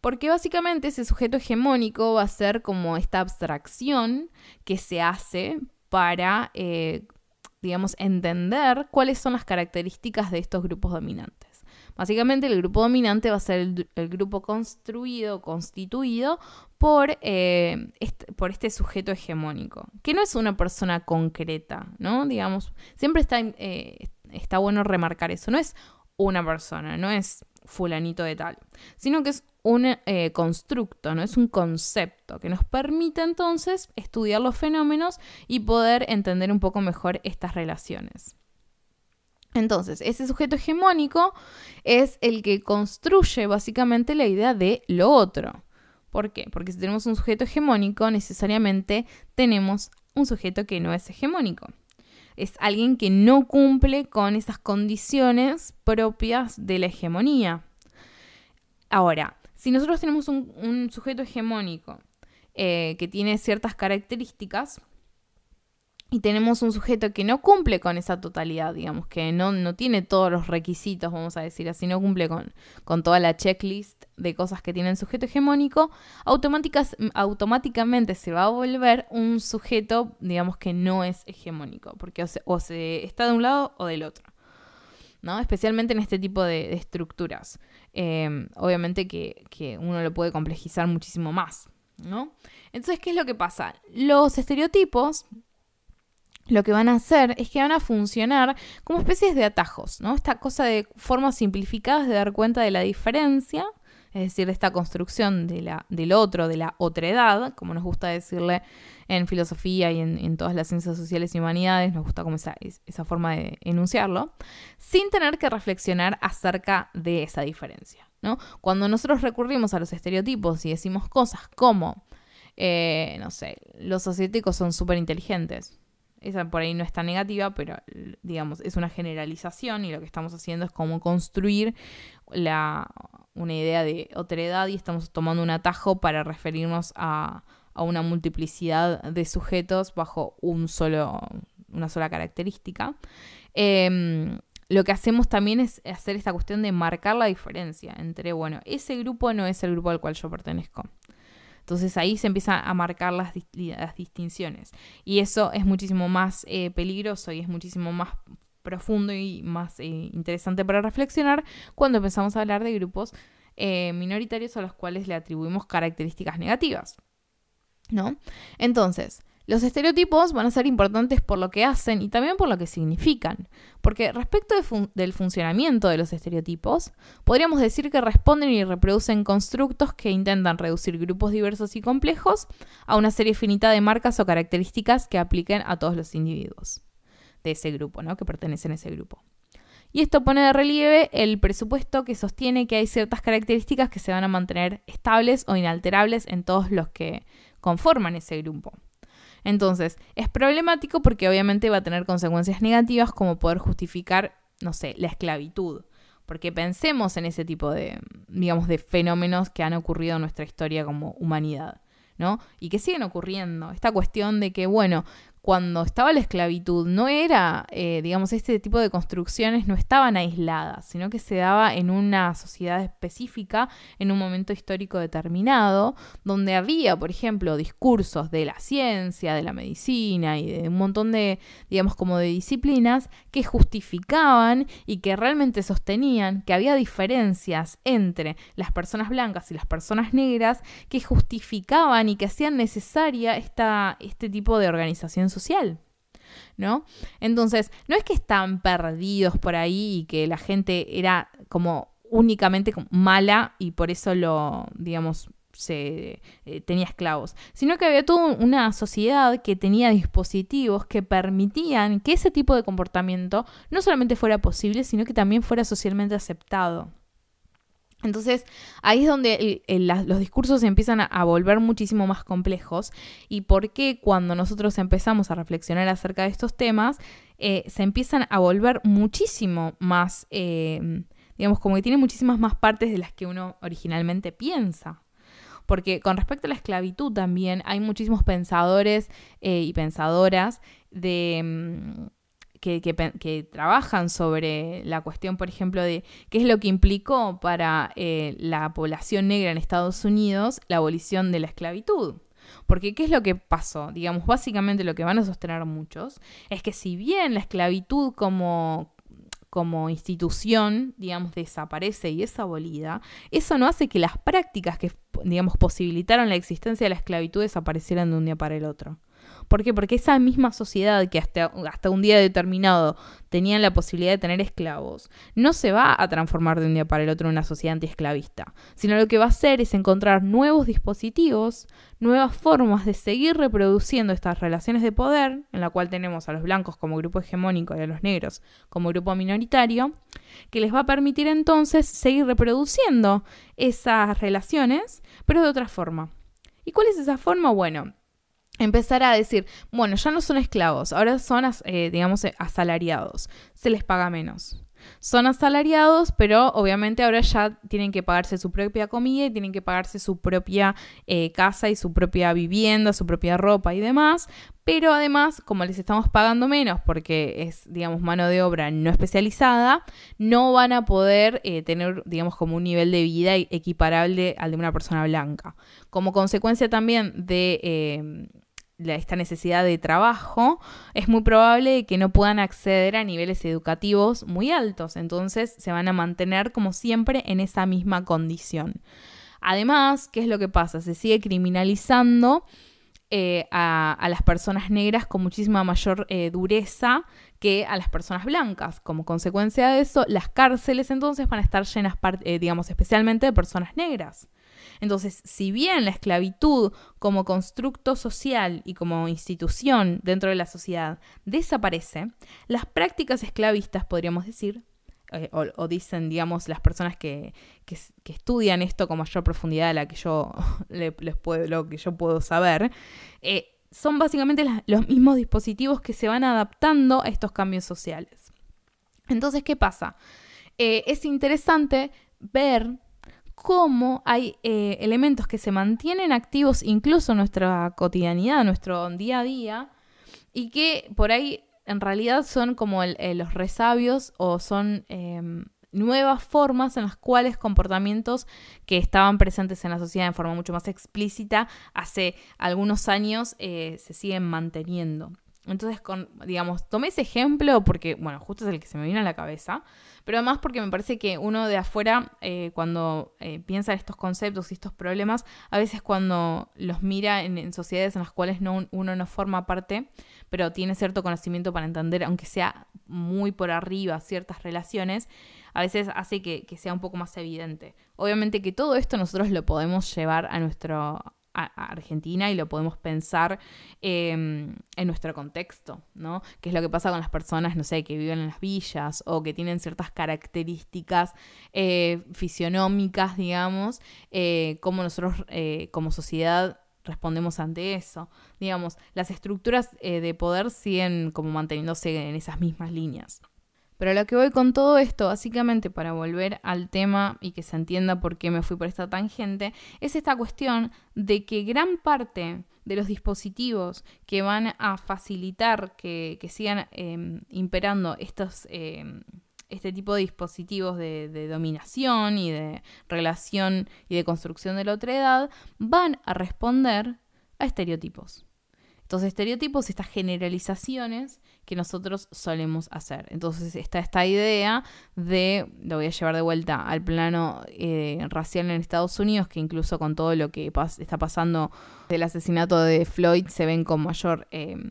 Porque básicamente ese sujeto hegemónico va a ser como esta abstracción que se hace para, eh, digamos, entender cuáles son las características de estos grupos dominantes. Básicamente el grupo dominante va a ser el, grupo construido, constituido por, este, por este sujeto hegemónico, que no es una persona concreta, ¿no? Digamos, siempre está, eh, está bueno remarcar eso, no es una persona, no es fulanito de tal, sino que es un eh, constructo, no es un concepto que nos permite entonces estudiar los fenómenos y poder entender un poco mejor estas relaciones. Entonces, ese sujeto hegemónico es el que construye básicamente la idea de lo otro. ¿Por qué? Porque si tenemos un sujeto hegemónico, necesariamente tenemos un sujeto que no es hegemónico. Es alguien que no cumple con esas condiciones propias de la hegemonía. Ahora, si nosotros tenemos un, sujeto hegemónico eh, que tiene ciertas características, y tenemos un sujeto que no cumple con esa totalidad, digamos, que no, no tiene todos los requisitos, vamos a decir así, no cumple con, con toda la checklist de cosas que tiene el sujeto hegemónico, automáticamente se va a volver un sujeto, digamos, que no es hegemónico, porque o se, está de un lado o del otro. ¿no? Especialmente en este tipo de, estructuras. Em, obviamente que, que uno lo puede complejizar muchísimo más, ¿no? Entonces, ¿qué es lo que pasa? Los estereotipos lo que van a hacer es que van a funcionar como especies de atajos, ¿no? Esta cosa de formas simplificadas de dar cuenta de la diferencia, es decir, de esta construcción de la, del otro, de la otredad, como nos gusta decirle en filosofía y en, todas las ciencias sociales y humanidades, nos gusta como esa, forma de enunciarlo, sin tener que reflexionar acerca de esa diferencia, ¿no? Cuando nosotros recurrimos a los estereotipos y decimos cosas como, eh, no sé, los sociéticos son súper inteligentes, esa por ahí no es tan negativa, pero digamos, es una generalización y lo que estamos haciendo es como construir la, una idea de otra edad y estamos tomando un atajo para referirnos a, a una multiplicidad de sujetos bajo un solo, una sola característica. Em, lo que hacemos también es hacer esta cuestión de marcar la diferencia entre, bueno, ese grupo no es el grupo al cual yo pertenezco. Entonces ahí se empiezan a marcar las, distinciones. Y eso es muchísimo más eh, peligroso y es muchísimo más profundo y más eh, interesante para reflexionar cuando empezamos a hablar de grupos eh, minoritarios a los cuales le atribuimos características negativas. ¿No? Entonces, los estereotipos van a ser importantes por lo que hacen y también por lo que significan, porque respecto del funcionamiento de los estereotipos, podríamos decir que responden y reproducen constructos que intentan reducir grupos diversos y complejos a una serie finita de marcas o características que apliquen a todos los individuos de ese grupo, ¿no? que pertenecen a ese grupo. Y esto pone de relieve el presupuesto que sostiene que hay ciertas características que se van a mantener estables o inalterables en todos los que conforman ese grupo. Entonces, es problemático porque obviamente va a tener consecuencias negativas como poder justificar, no sé, la esclavitud. Porque pensemos en ese tipo de, digamos, de fenómenos que han ocurrido en nuestra historia como humanidad, ¿no? Y que siguen ocurriendo. Esta cuestión de que, bueno, cuando estaba la esclavitud, no era, eh, digamos, este tipo de construcciones no estaban aisladas, sino que se daba en una sociedad específica, en un momento histórico determinado, donde había, por ejemplo, discursos de la ciencia, de la medicina y de un montón de, digamos, como de disciplinas que justificaban y que realmente sostenían que había diferencias entre las personas blancas y las personas negras que justificaban y que hacían necesaria esta, este tipo de organización social. ¿No? Entonces, no es que están perdidos por ahí y que la gente era como únicamente mala y por eso lo, digamos, se eh, tenía esclavos, sino que había toda una sociedad que tenía dispositivos que permitían que ese tipo de comportamiento no solamente fuera posible, sino que también fuera socialmente aceptado. Entonces ahí es donde los discursos se empiezan a, volver muchísimo más complejos y por qué cuando nosotros empezamos a reflexionar acerca de estos temas eh, se empiezan a volver muchísimo más, eh, digamos, como que tiene muchísimas más partes de las que uno originalmente piensa. Porque con respecto a la esclavitud también hay muchísimos pensadores eh, y pensadoras de... Mm, que, trabajan sobre la cuestión, por ejemplo, de qué es lo que implicó para eh, la población negra en Estados Unidos la abolición de la esclavitud. Porque ¿qué es lo que pasó? Digamos, básicamente lo que van a sostener muchos es que si bien la esclavitud como, como institución, digamos, desaparece y es abolida, eso no hace que las prácticas que, digamos, posibilitaron la existencia de la esclavitud desaparecieran de un día para el otro. ¿Por qué? Porque esa misma sociedad que hasta, hasta un día determinado tenía la posibilidad de tener esclavos, no se va a transformar de un día para el otro en una sociedad antiesclavista, sino lo que va a hacer es encontrar nuevos dispositivos, nuevas formas de seguir reproduciendo estas relaciones de poder, en la cual tenemos a los blancos como grupo hegemónico y a los negros como grupo minoritario, que les va a permitir entonces seguir reproduciendo esas relaciones, pero de otra forma. ¿Y cuál es esa forma? Bueno, empezar a decir, bueno, ya no son esclavos, ahora son, eh, digamos, eh, asalariados, se les paga menos. Son asalariados, pero obviamente ahora ya tienen que pagarse su propia comida y tienen que pagarse su propia eh, casa y su propia vivienda, su propia ropa y demás. Pero además, como les estamos pagando menos porque es, digamos, mano de obra no especializada, no van a poder tener, digamos, como un nivel de vida equiparable al de una persona blanca. Como consecuencia también de esta necesidad de trabajo, es muy probable que no puedan acceder a niveles educativos muy altos. Entonces se van a mantener como siempre en esa misma condición. Además, ¿qué es lo que pasa? Se sigue criminalizando eh, a, las personas negras con muchísima mayor eh, dureza que a las personas blancas. Como consecuencia de eso, las cárceles entonces van a estar llenas, eh, digamos, especialmente de personas negras. Entonces, si bien la esclavitud como constructo social y como institución dentro de la sociedad desaparece, las prácticas esclavistas, podríamos decir, eh, o, dicen, digamos, las personas que, estudian esto con mayor profundidad a la que yo *laughs* les puedo, lo que yo puedo saber, eh, son básicamente los mismos dispositivos que se van adaptando a estos cambios sociales. Entonces, ¿qué pasa? Eh, es interesante ver cómo hay eh, elementos que se mantienen activos incluso en nuestra cotidianidad, nuestro día a día, y que por ahí en realidad son como eh, los resabios o son em, nuevas formas en las cuales comportamientos que estaban presentes en la sociedad de forma mucho más explícita hace algunos años eh, se siguen manteniendo. Entonces, con, digamos, tomé ese ejemplo porque, bueno, justo es el que se me vino a la cabeza, pero además porque me parece que uno de afuera, eh, cuando eh, piensa en estos conceptos y estos problemas, a veces cuando los mira en, sociedades en las cuales no, uno no forma parte, pero tiene cierto conocimiento para entender, aunque sea muy por arriba, ciertas relaciones, a veces hace que, que sea un poco más evidente. Obviamente que todo esto nosotros lo podemos llevar a nuestro Argentina y lo podemos pensar em, en nuestro contexto, ¿no? ¿Qué es lo que pasa con las personas, no sé, que viven en las villas o que tienen ciertas características eh, fisionómicas, digamos, eh, cómo nosotros eh, como sociedad respondemos ante eso. Digamos, las estructuras de poder siguen como manteniéndose en esas mismas líneas. Pero lo que voy con todo esto, básicamente para volver al tema y que se entienda por qué me fui por esta tangente, es esta cuestión de que gran parte de los dispositivos que van a facilitar que, sigan em, imperando estos, em, este tipo de dispositivos de, de, dominación y de relación y de construcción de la otra edad van a responder a estereotipos. Estos estereotipos, estas generalizaciones que nosotros solemos hacer. Entonces está esta idea de, lo voy a llevar de vuelta al plano eh, racial en Estados Unidos, que incluso con todo lo que está pasando del asesinato de Floyd se ven con mayor... Em,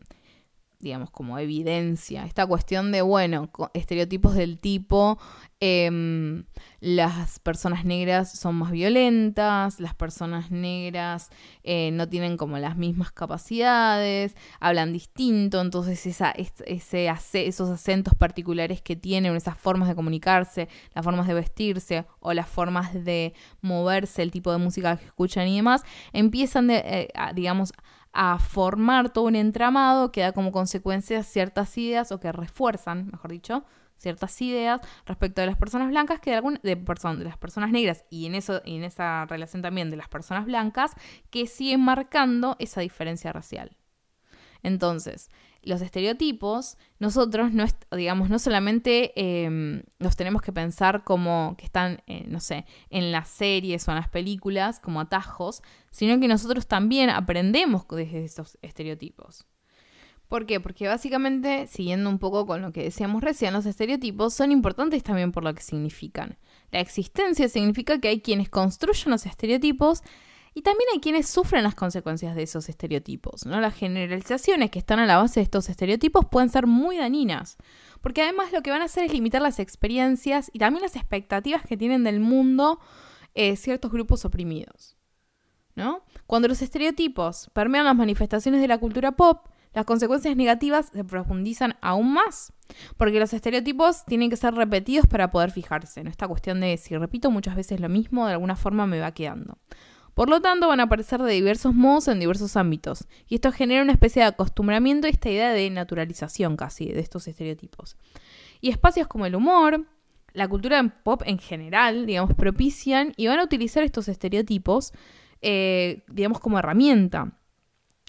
digamos, como evidencia. Esta cuestión de, bueno, estereotipos del tipo, em, las personas negras son más violentas, las personas negras eh, no tienen como las mismas capacidades, hablan distinto, entonces esa, ese, esos acentos particulares que tienen, esas formas de comunicarse, las formas de vestirse o las formas de moverse, el tipo de música que escuchan y demás, empiezan, de, eh, digamos, a formar todo un entramado que da como consecuencia ciertas ideas o que refuerzan, mejor dicho, ciertas ideas respecto de las personas blancas que de, algún, de, de las personas negras y en eso y en esa relación también de las personas blancas que siguen marcando esa diferencia racial. Entonces, los estereotipos, nosotros, no digamos, no solamente em, los tenemos que pensar como que están, eh, no sé, en las series o en las películas, como atajos, sino que nosotros también aprendemos desde esos estereotipos. ¿Por qué? Porque básicamente, siguiendo un poco con lo que decíamos recién, los estereotipos son importantes también por lo que significan. La existencia significa que hay quienes construyen los estereotipos y también hay quienes sufren las consecuencias de esos estereotipos. ¿no? Las generalizaciones que están a la base de estos estereotipos pueden ser muy dañinas, porque además lo que van a hacer es limitar las experiencias y también las expectativas que tienen del mundo eh, ciertos grupos oprimidos. ¿no? Cuando los estereotipos permean las manifestaciones de la cultura pop, las consecuencias negativas se profundizan aún más, porque los estereotipos tienen que ser repetidos para poder fijarse. ¿no? Esta cuestión de si repito muchas veces lo mismo, de alguna forma me va quedando. Por lo tanto, van a aparecer de diversos modos en diversos ámbitos, y esto genera una especie de acostumbramiento a esta idea de naturalización casi de estos estereotipos. Y espacios como el humor, la cultura pop en general, digamos, propician y van a utilizar estos estereotipos, eh, digamos, como herramienta.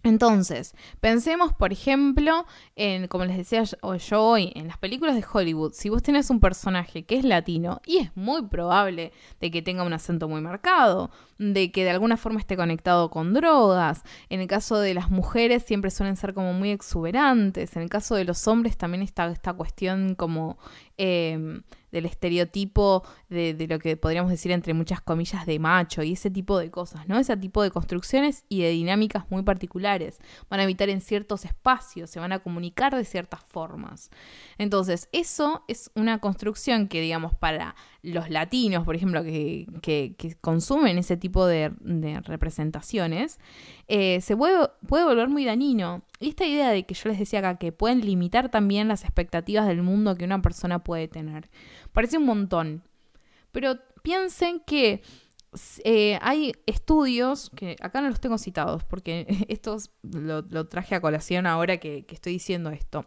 Entonces, pensemos, por ejemplo, en, como les decía yo hoy, en las películas de Hollywood, si vos tenés un personaje que es latino, y es muy probable de que tenga un acento muy marcado, de que de alguna forma esté conectado con drogas, en el caso de las mujeres siempre suelen ser como muy exuberantes, en el caso de los hombres también está esta cuestión como... Em, del estereotipo de, de, lo que podríamos decir entre muchas comillas de macho y ese tipo de cosas, ¿no? Ese tipo de construcciones y de dinámicas muy particulares. Van a habitar en ciertos espacios, se van a comunicar de ciertas formas. Entonces, eso es una construcción que, digamos, para los latinos, por ejemplo, que, consumen ese tipo de, representaciones, eh, se puede, puede volver muy dañino. Y esta idea de que yo les decía acá, que pueden limitar también las expectativas del mundo que una persona puede tener, parece un montón. Pero piensen que eh, hay estudios, que acá no los tengo citados, porque *laughs* estos lo, traje a colación ahora que estoy diciendo esto.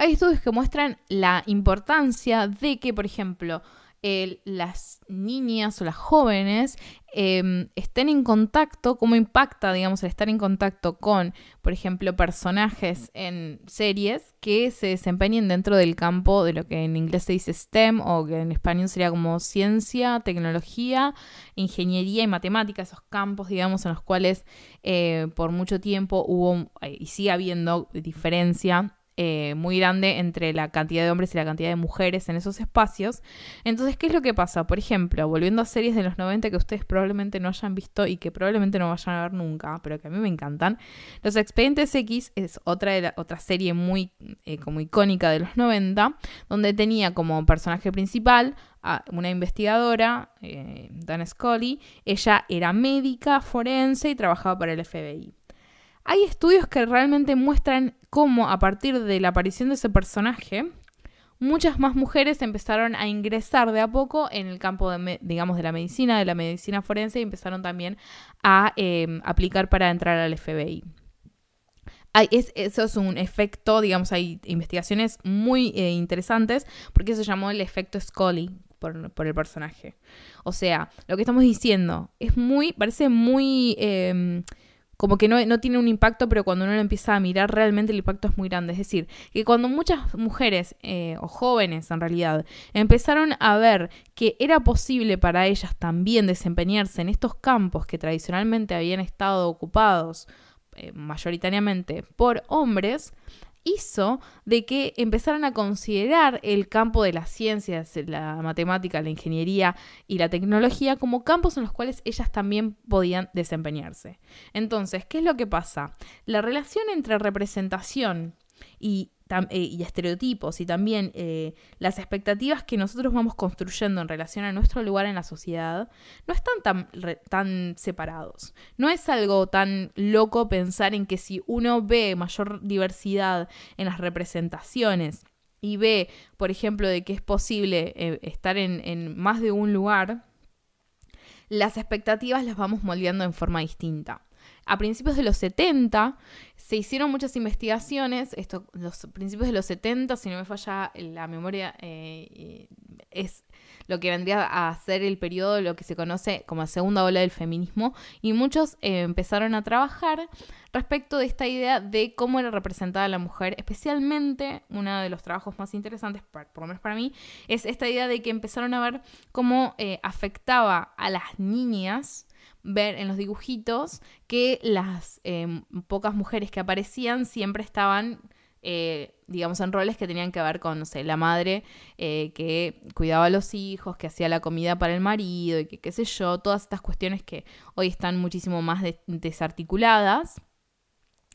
Hay estudios que muestran la importancia de que, por ejemplo, las niñas o las jóvenes em, estén en contacto, cómo impacta, digamos, el estar en contacto con, por ejemplo, personajes en series que se desempeñen dentro del campo de lo que en inglés se dice STEM o que en español sería como ciencia, tecnología, ingeniería y matemática, esos campos, digamos, en los cuales eh, por mucho tiempo hubo eh, y sigue habiendo diferencia eh, muy grande entre la cantidad de hombres y la cantidad de mujeres en esos espacios. Entonces, ¿qué es lo que pasa? Por ejemplo, volviendo a series de los 90 que ustedes probablemente no hayan visto y que probablemente no vayan a ver nunca, pero que a mí me encantan. Los Expedientes X es otra, otra serie muy eh, como icónica de los 90, donde tenía como personaje principal a una investigadora, eh, Dan Scully. Ella era médica forense y trabajaba para el FBI. Hay estudios que realmente muestran cómo a partir de la aparición de ese personaje, muchas más mujeres empezaron a ingresar de a poco en el campo, de, digamos, de la medicina, de la medicina forense y empezaron también a em, aplicar para entrar al FBI. eso es un efecto, digamos, hay investigaciones muy eh, interesantes porque se llamó el efecto Scully por, el personaje. O sea, lo que estamos diciendo es muy, parece muy... Em, como que no, tiene un impacto, pero cuando uno lo empieza a mirar, realmente el impacto es muy grande. Es decir, que cuando muchas mujeres, eh, o jóvenes en realidad, empezaron a ver que era posible para ellas también desempeñarse en estos campos que tradicionalmente habían estado ocupados eh, mayoritariamente por hombres, hizo de que empezaran a considerar el campo de las ciencias, la matemática, la ingeniería y la tecnología como campos en los cuales ellas también podían desempeñarse. Entonces, ¿qué es lo que pasa? La relación entre representación y, y estereotipos y también las expectativas que nosotros vamos construyendo en relación a nuestro lugar en la sociedad no están tan, tan separados. No es algo tan loco pensar en que si uno ve mayor diversidad en las representaciones, y ve, por ejemplo, de que es posible eh, estar en, más de un lugar, las expectativas las vamos moldeando en forma distinta. A principios de los 70 se hicieron muchas investigaciones, esto, los principios de los 70, si no me falla la memoria, eh, es lo que vendría a ser el periodo, de lo que se conoce como segunda ola del feminismo, y muchos eh, empezaron a trabajar respecto de esta idea de cómo era representada la mujer, especialmente uno de los trabajos más interesantes, por, lo menos para mí, es esta idea de que empezaron a ver cómo eh, afectaba a las niñas ver en los dibujitos que las eh, pocas mujeres que aparecían siempre estaban eh, digamos, en roles que tenían que ver con, no sé, la madre eh, que cuidaba a los hijos, que hacía la comida para el marido y que qué sé yo, todas estas cuestiones que hoy están muchísimo más desarticuladas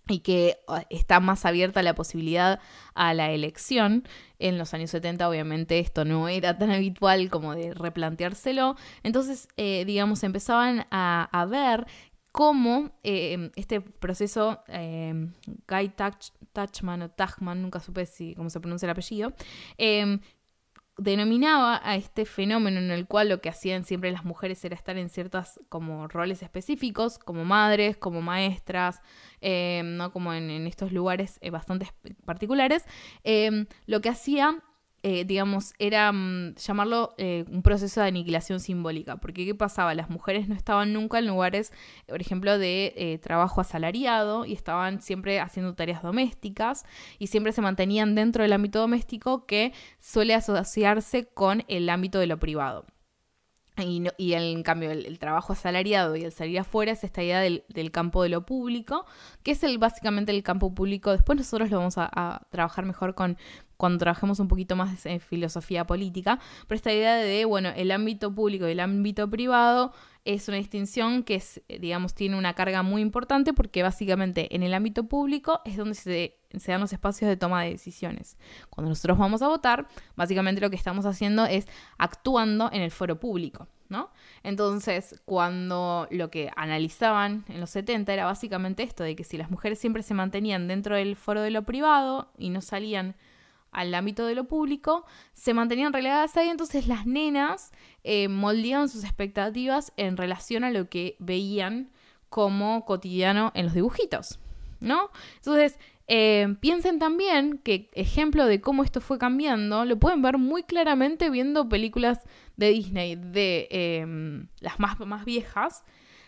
y que ah, está más abierta la posibilidad a la elección. En los años 70 obviamente esto no era tan habitual como de replanteárselo. Entonces, eh, digamos, empezaban a, ver cómo eh, este proceso, eh, Guy Tachman o Tachman, nunca supe si, cómo se pronuncia el apellido, eh, denominaba a este fenómeno en el cual lo que hacían siempre las mujeres era estar en ciertos como roles específicos, como madres, como maestras, ¿no? como en, estos lugares bastante particulares, lo que hacía eh, digamos, era mm, llamarlo eh, un proceso de aniquilación simbólica. Porque ¿qué pasaba? Las mujeres no estaban nunca en lugares, por ejemplo, de eh, trabajo asalariado y estaban siempre haciendo tareas domésticas y siempre se mantenían dentro del ámbito doméstico que suele asociarse con el ámbito de lo privado. Y, en cambio el, trabajo asalariado y el salir afuera es esta idea del, campo de lo público, que es el, básicamente el campo público. Después nosotros lo vamos a trabajar mejor con cuando trabajemos un poquito más en filosofía política, pero esta idea de, bueno, el ámbito público y el ámbito privado es una distinción que, es, digamos, tiene una carga muy importante porque básicamente en el ámbito público es donde se, se dan los espacios de toma de decisiones. Cuando nosotros vamos a votar, básicamente lo que estamos haciendo es actuando en el foro público. ¿No? Entonces, cuando lo que analizaban en los 70 era básicamente esto, de que si las mujeres siempre se mantenían dentro del foro de lo privado y no salían al ámbito de lo público, se mantenían relegadas ahí, entonces las nenas eh, moldeaban sus expectativas en relación a lo que veían como cotidiano en los dibujitos, ¿no? Entonces, eh, piensen también que ejemplo de cómo esto fue cambiando lo pueden ver muy claramente viendo películas de Disney, de em, las más, más viejas,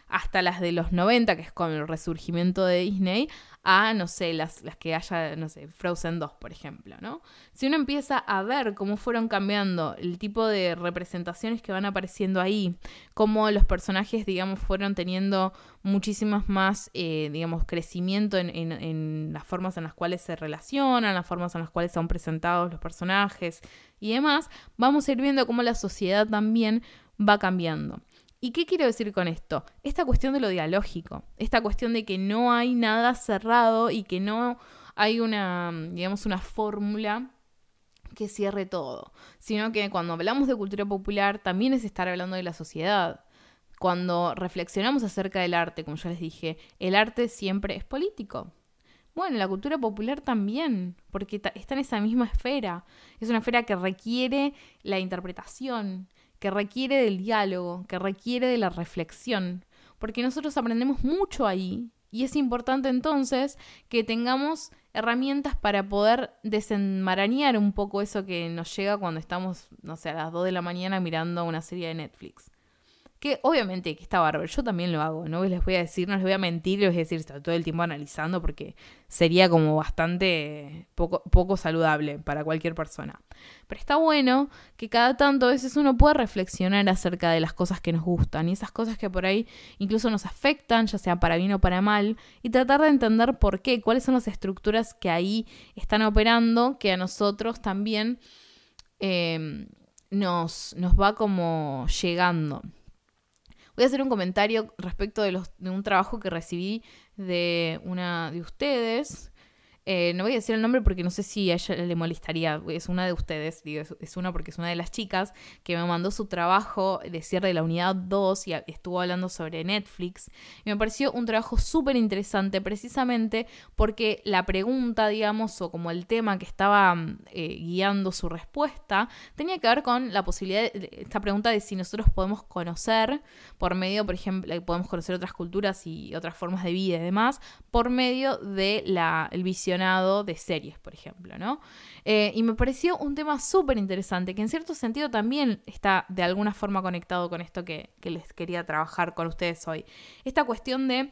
hasta las de los 90, que es con el resurgimiento de Disney, a, no sé, las, las que haya, no sé, Frozen 2, por ejemplo, ¿no? Si uno empieza a ver cómo fueron cambiando el tipo de representaciones que van apareciendo ahí, cómo los personajes, digamos, fueron teniendo muchísimas más, eh, digamos, crecimiento en, en las formas en las cuales se relacionan, las formas en las cuales son presentados los personajes y demás, vamos a ir viendo cómo la sociedad también va cambiando. ¿Y qué quiero decir con esto? Esta cuestión de lo dialógico, esta cuestión de que no hay nada cerrado y que no hay una, digamos, una fórmula que cierre todo, sino que cuando hablamos de cultura popular también es estar hablando de la sociedad. Cuando reflexionamos acerca del arte, como ya les dije, el arte siempre es político. Bueno, la cultura popular también, porque está en esa misma esfera. Es una esfera que requiere la interpretación, que requiere del diálogo, que requiere de la reflexión, porque nosotros aprendemos mucho ahí y es importante entonces que tengamos herramientas para poder desenmarañar un poco eso que nos llega cuando estamos, no sé, a las 2 de la mañana mirando una serie de Netflix. Obviamente que está bárbaro, yo también lo hago, no les voy a decir, no les voy a mentir, les voy a decir, estoy todo el tiempo analizando porque sería como bastante poco, poco saludable para cualquier persona. Pero está bueno que cada tanto a veces uno pueda reflexionar acerca de las cosas que nos gustan y esas cosas que por ahí incluso nos afectan, ya sea para bien o para mal, y tratar de entender por qué, cuáles son las estructuras que ahí están operando, que a nosotros también eh, nos, nos va como llegando. Voy a hacer un comentario respecto de, los, de un trabajo que recibí de una de ustedes. Eh, no voy a decir el nombre porque no sé si a ella le molestaría, es una de ustedes, es, una porque es una de las chicas que me mandó su trabajo de cierre de la unidad 2 y estuvo hablando sobre Netflix. Y me pareció un trabajo súper interesante precisamente porque la pregunta, digamos, o como el tema que estaba eh, guiando su respuesta, tenía que ver con la posibilidad de esta pregunta de si nosotros podemos conocer por medio, por ejemplo, podemos conocer otras culturas y otras formas de vida y demás, por medio del el de series, por ejemplo, ¿no? Eh, y me pareció un tema súper interesante, que en cierto sentido también está de alguna forma conectado con esto que, les quería trabajar con ustedes hoy. Esta cuestión de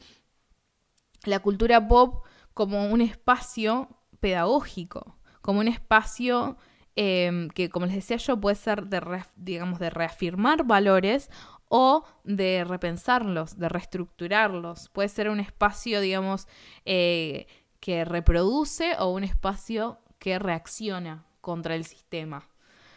la cultura pop como un espacio pedagógico, como un espacio em, que, como les decía yo, puede ser de, digamos, de reafirmar valores o de repensarlos, de reestructurarlos. Puede ser un espacio, digamos, eh, que reproduce o un espacio que reacciona contra el sistema.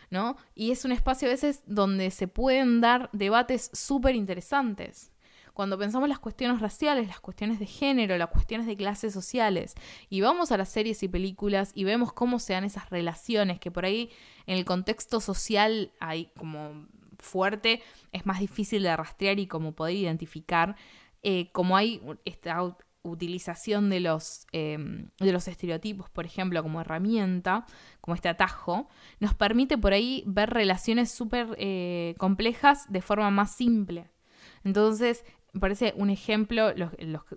¿no? Y es un espacio a veces donde se pueden dar debates súper interesantes. Cuando pensamos las cuestiones raciales, las cuestiones de género, las cuestiones de clases sociales, y vamos a las series y películas y vemos cómo se dan esas relaciones, que por ahí en el contexto social hay como fuerte, es más difícil de rastrear y como poder identificar, eh, como hay esta utilización de los, em, de los estereotipos, por ejemplo, como herramienta, como este atajo, nos permite por ahí ver relaciones súper eh, complejas de forma más simple. Entonces, me parece un ejemplo, los,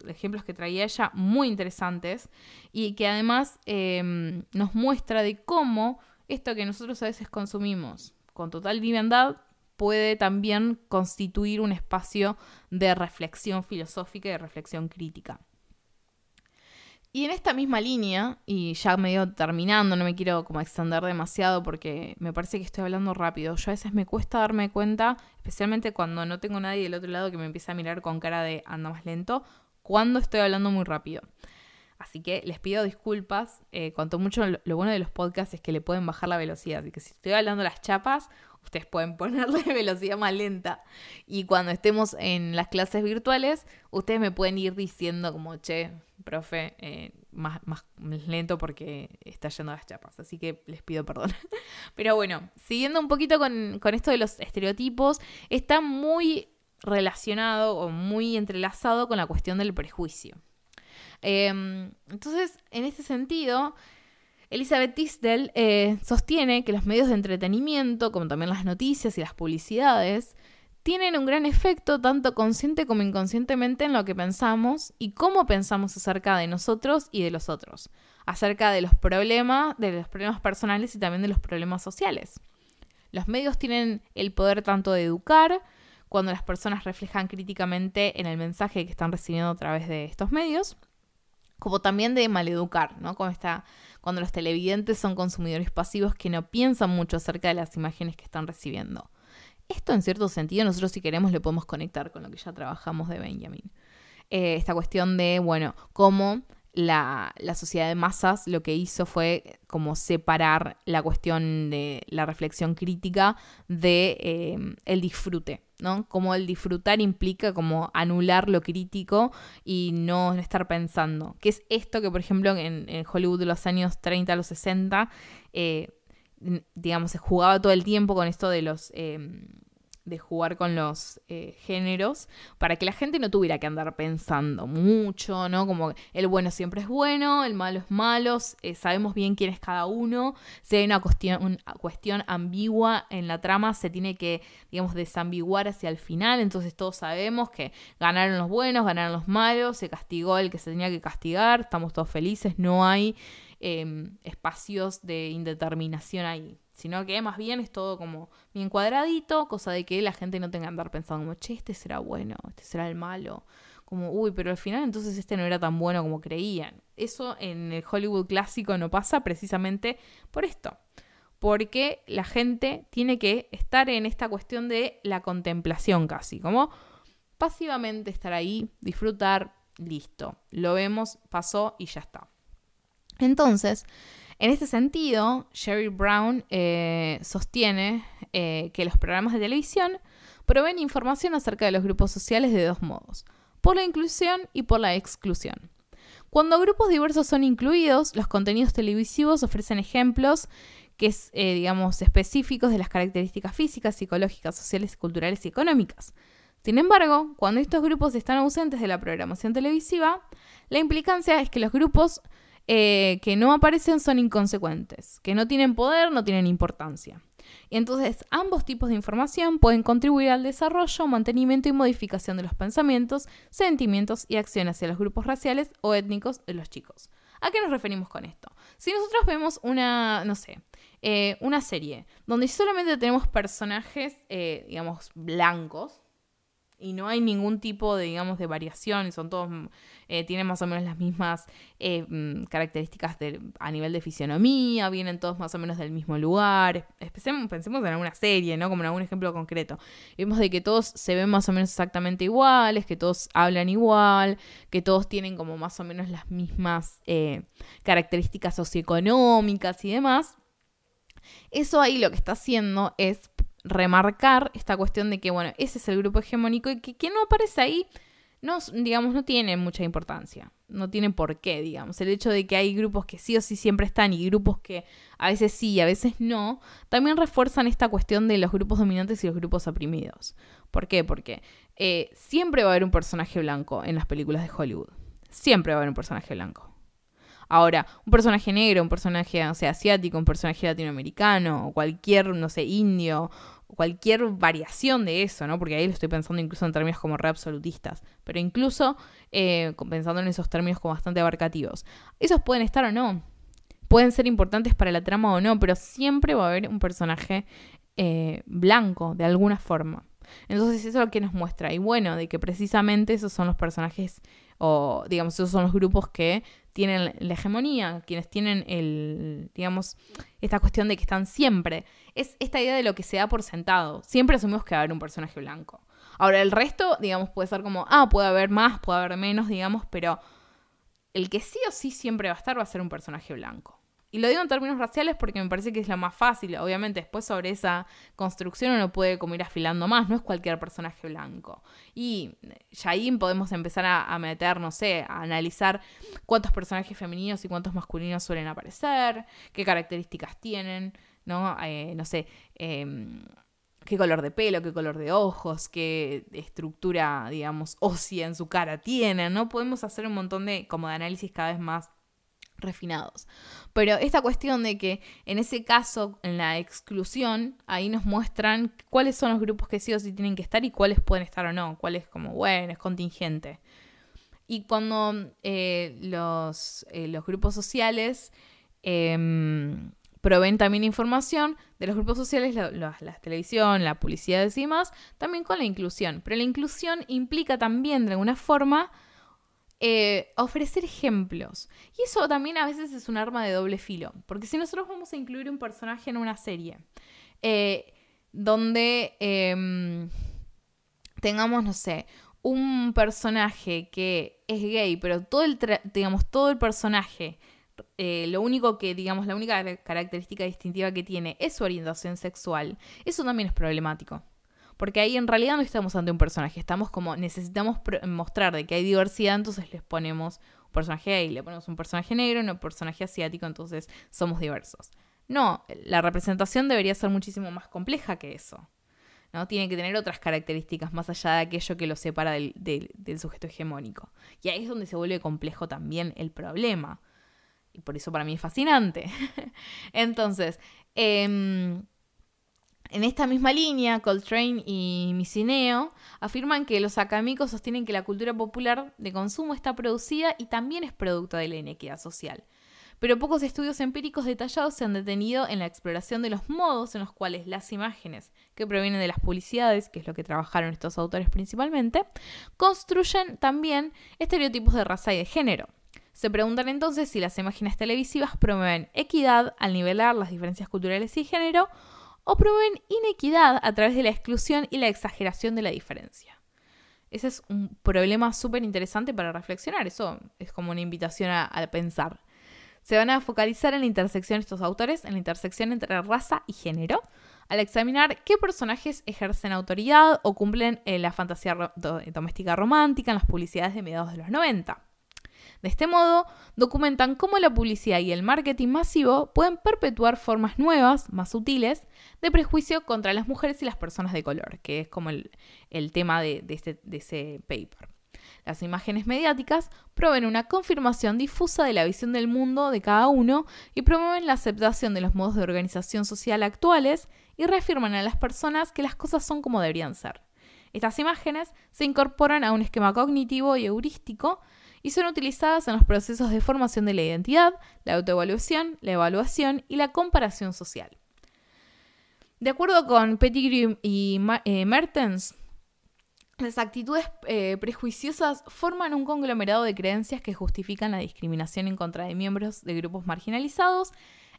ejemplos que traía ella, muy interesantes y que además em, nos muestra de cómo esto que nosotros a veces consumimos con total viviandad puede también constituir un espacio de reflexión filosófica y de reflexión crítica. Y en esta misma línea, y ya medio terminando, no me quiero como extender demasiado porque me parece que estoy hablando rápido. Yo a veces me cuesta darme cuenta, especialmente cuando no tengo nadie del otro lado que me empiece a mirar con cara de anda más lento, cuando estoy hablando muy rápido. Así que les pido disculpas. Eh, cuanto mucho lo bueno de los podcasts es que le pueden bajar la velocidad. Así que si estoy hablando las chapas, ustedes pueden *laughs* ponerle velocidad más lenta. Y cuando estemos en las clases virtuales, ustedes me pueden ir diciendo como, che, profe, eh, más, más lento porque está yendo a las chapas. Así que les pido perdón. *laughs* Pero bueno, siguiendo un poquito con, esto de los estereotipos, está muy relacionado o muy entrelazado con la cuestión del prejuicio. Em, entonces, en este sentido, Elizabeth Tisdell eh, sostiene que los medios de entretenimiento, como también las noticias y las publicidades, tienen un gran efecto tanto consciente como inconscientemente en lo que pensamos y cómo pensamos acerca de nosotros y de los otros, acerca de los problemas, de los problemas personales y también de los problemas sociales. Los medios tienen el poder tanto de educar, cuando las personas reflejan críticamente en el mensaje que están recibiendo a través de estos medios, como también de maleducar, ¿no? Como está cuando los televidentes son consumidores pasivos que no piensan mucho acerca de las imágenes que están recibiendo. Esto en cierto sentido nosotros si queremos le podemos conectar con lo que ya trabajamos de Benjamin. Eh, esta cuestión de, bueno, cómo la, sociedad de masas lo que hizo fue como separar la cuestión de la reflexión crítica de eh, el disfrute, ¿no? Como el disfrutar implica como anular lo crítico y no estar pensando. Que es esto que, por ejemplo, en, Hollywood de los años 30 a los 60, eh, digamos, se jugaba todo el tiempo con esto de los eh, de jugar con los eh, géneros para que la gente no tuviera que andar pensando mucho, ¿no? Como el bueno siempre es bueno, el malo es malo, eh, sabemos bien quién es cada uno, si hay una cuestión, una cuestión ambigua en la trama, se tiene que, digamos, desambiguar hacia el final, entonces todos sabemos que ganaron los buenos, ganaron los malos, se castigó el que se tenía que castigar, estamos todos felices, no hay em, espacios de indeterminación ahí sino que más bien es todo como bien cuadradito, cosa de que la gente no tenga que andar pensando como, che, este será bueno, este será el malo, como, uy, pero al final entonces este no era tan bueno como creían. Eso en el Hollywood clásico no pasa precisamente por esto, porque la gente tiene que estar en esta cuestión de la contemplación casi, como pasivamente estar ahí, disfrutar, listo, lo vemos, pasó y ya está. Entonces, en este sentido, Sherry Brown eh, sostiene eh, que los programas de televisión proveen información acerca de los grupos sociales de dos modos, por la inclusión y por la exclusión. Cuando grupos diversos son incluidos, los contenidos televisivos ofrecen ejemplos que es, eh, digamos, específicos de las características físicas, psicológicas, sociales, culturales y económicas. Sin embargo, cuando estos grupos están ausentes de la programación televisiva, la implicancia es que los grupos eh, que no aparecen son inconsecuentes, que no tienen poder, no tienen importancia. Y entonces ambos tipos de información pueden contribuir al desarrollo, mantenimiento y modificación de los pensamientos, sentimientos y acciones hacia los grupos raciales o étnicos de los chicos. ¿A qué nos referimos con esto? Si nosotros vemos una, no sé, eh, una serie donde solamente tenemos personajes, eh, digamos, blancos, y no hay ningún tipo de, digamos, de variación, son todos, mm, eh, tienen más o menos las mismas eh, mm, características a nivel de fisionomía, vienen todos más o menos del mismo lugar. Pensemos, en alguna serie, ¿no? Como en algún ejemplo concreto. Vemos de que todos se ven más o menos exactamente iguales, que todos hablan igual, que todos tienen como más o menos las mismas eh, características socioeconómicas y demás. Eso ahí lo que está haciendo es remarcar esta cuestión de que, bueno, ese es el grupo hegemónico y que quien no aparece ahí, no, digamos, no tiene mucha importancia. No tiene por qué, digamos. El hecho de que hay grupos que sí o sí siempre están y grupos que a veces sí y a veces no, también refuerzan esta cuestión de los grupos dominantes y los grupos oprimidos. ¿Por qué? Porque eh, siempre va a haber un personaje blanco en las películas de Hollywood. Siempre va a haber un personaje blanco. Ahora, un personaje negro, un personaje, o sea, asiático, un personaje latinoamericano, o cualquier, no sé, indio, cualquier variación de eso, ¿no? Porque ahí lo estoy pensando incluso en términos como re absolutistas, pero incluso eh, pensando en esos términos como bastante abarcativos. Esos pueden estar o no, pueden ser importantes para la trama o no, pero siempre va a haber un personaje eh, blanco de alguna forma. Entonces eso es lo que nos muestra. Y bueno, de que precisamente esos son los personajes, o digamos, esos son los grupos que tienen la hegemonía, quienes tienen el, digamos, esta cuestión de que están siempre. Es esta idea de lo que se da por sentado. Siempre asumimos que va a haber un personaje blanco. Ahora, el resto, digamos, puede ser como, ah, puede haber más, puede haber menos, digamos, pero el que sí o sí siempre va a estar va a ser un personaje blanco. Y lo digo en términos raciales porque me parece que es lo más fácil. Obviamente, después sobre esa construcción uno puede ir afilando más, no es cualquier personaje blanco. Y ya ahí podemos empezar a, meter, no sé, a analizar cuántos personajes femeninos y cuántos masculinos suelen aparecer, qué características tienen, ¿no? Eh, no sé. Em, qué color de pelo, qué color de ojos, qué estructura, digamos, ósea en su cara tienen, ¿no? Podemos hacer un montón de, como de análisis cada vez más refinados. Pero esta cuestión de que en ese caso, en la exclusión, ahí nos muestran cuáles son los grupos que sí o sí tienen que estar y cuáles pueden estar o no, cuáles como, bueno, es contingente. Y cuando eh, los, eh, los, grupos sociales em, proveen también información de los grupos sociales, la, la, televisión, la publicidad y demás, también con la inclusión. Pero la inclusión implica también de alguna forma eh, ofrecer ejemplos. Y eso también a veces es un arma de doble filo, porque si nosotros vamos a incluir un personaje en una serie eh, donde em, tengamos, no sé, un personaje que es gay, pero todo el, digamos, todo el personaje, eh, lo único que, digamos, la única característica distintiva que tiene es su orientación sexual, eso también es problemático. Porque ahí en realidad no estamos ante un personaje, estamos como necesitamos mostrar de que hay diversidad, entonces les ponemos un personaje gay, le ponemos un personaje negro un personaje asiático, entonces somos diversos. No, la representación debería ser muchísimo más compleja que eso. ¿no? Tiene que tener otras características más allá de aquello que lo separa del, del sujeto hegemónico. Y ahí es donde se vuelve complejo también el problema. Y por eso para mí es fascinante. *laughs* Entonces, eh, en esta misma línea, Coltrane y Micineo afirman que los académicos sostienen que la cultura popular de consumo está producida y también es producto de la inequidad social. Pero pocos estudios empíricos detallados se han detenido en la exploración de los modos en los cuales las imágenes que provienen de las publicidades, que es lo que trabajaron estos autores principalmente, construyen también estereotipos de raza y de género. Se preguntan entonces si las imágenes televisivas promueven equidad al nivelar las diferencias culturales y género o promueven inequidad a través de la exclusión y la exageración de la diferencia. Ese es un problema súper interesante para reflexionar, eso es como una invitación a, pensar. Se van a focalizar en la intersección estos autores, en la intersección entre raza y género, al examinar qué personajes ejercen autoridad o cumplen eh, la fantasía doméstica romántica en las publicidades de mediados de los 90. De este modo, documentan cómo la publicidad y el marketing masivo pueden perpetuar formas nuevas, más sutiles, de prejuicio contra las mujeres y las personas de color, que es como el, tema de, este, de ese paper. Las imágenes mediáticas proveen una confirmación difusa de la visión del mundo de cada uno y promueven la aceptación de los modos de organización social actuales y reafirman a las personas que las cosas son como deberían ser. Estas imágenes se incorporan a un esquema cognitivo y heurístico y son utilizadas en los procesos de formación de la identidad, la autoevaluación, la evaluación y la comparación social. De acuerdo con Pettigrew y eh, Mertens, las actitudes eh, prejuiciosas forman un conglomerado de creencias que justifican la discriminación en contra de miembros de grupos marginalizados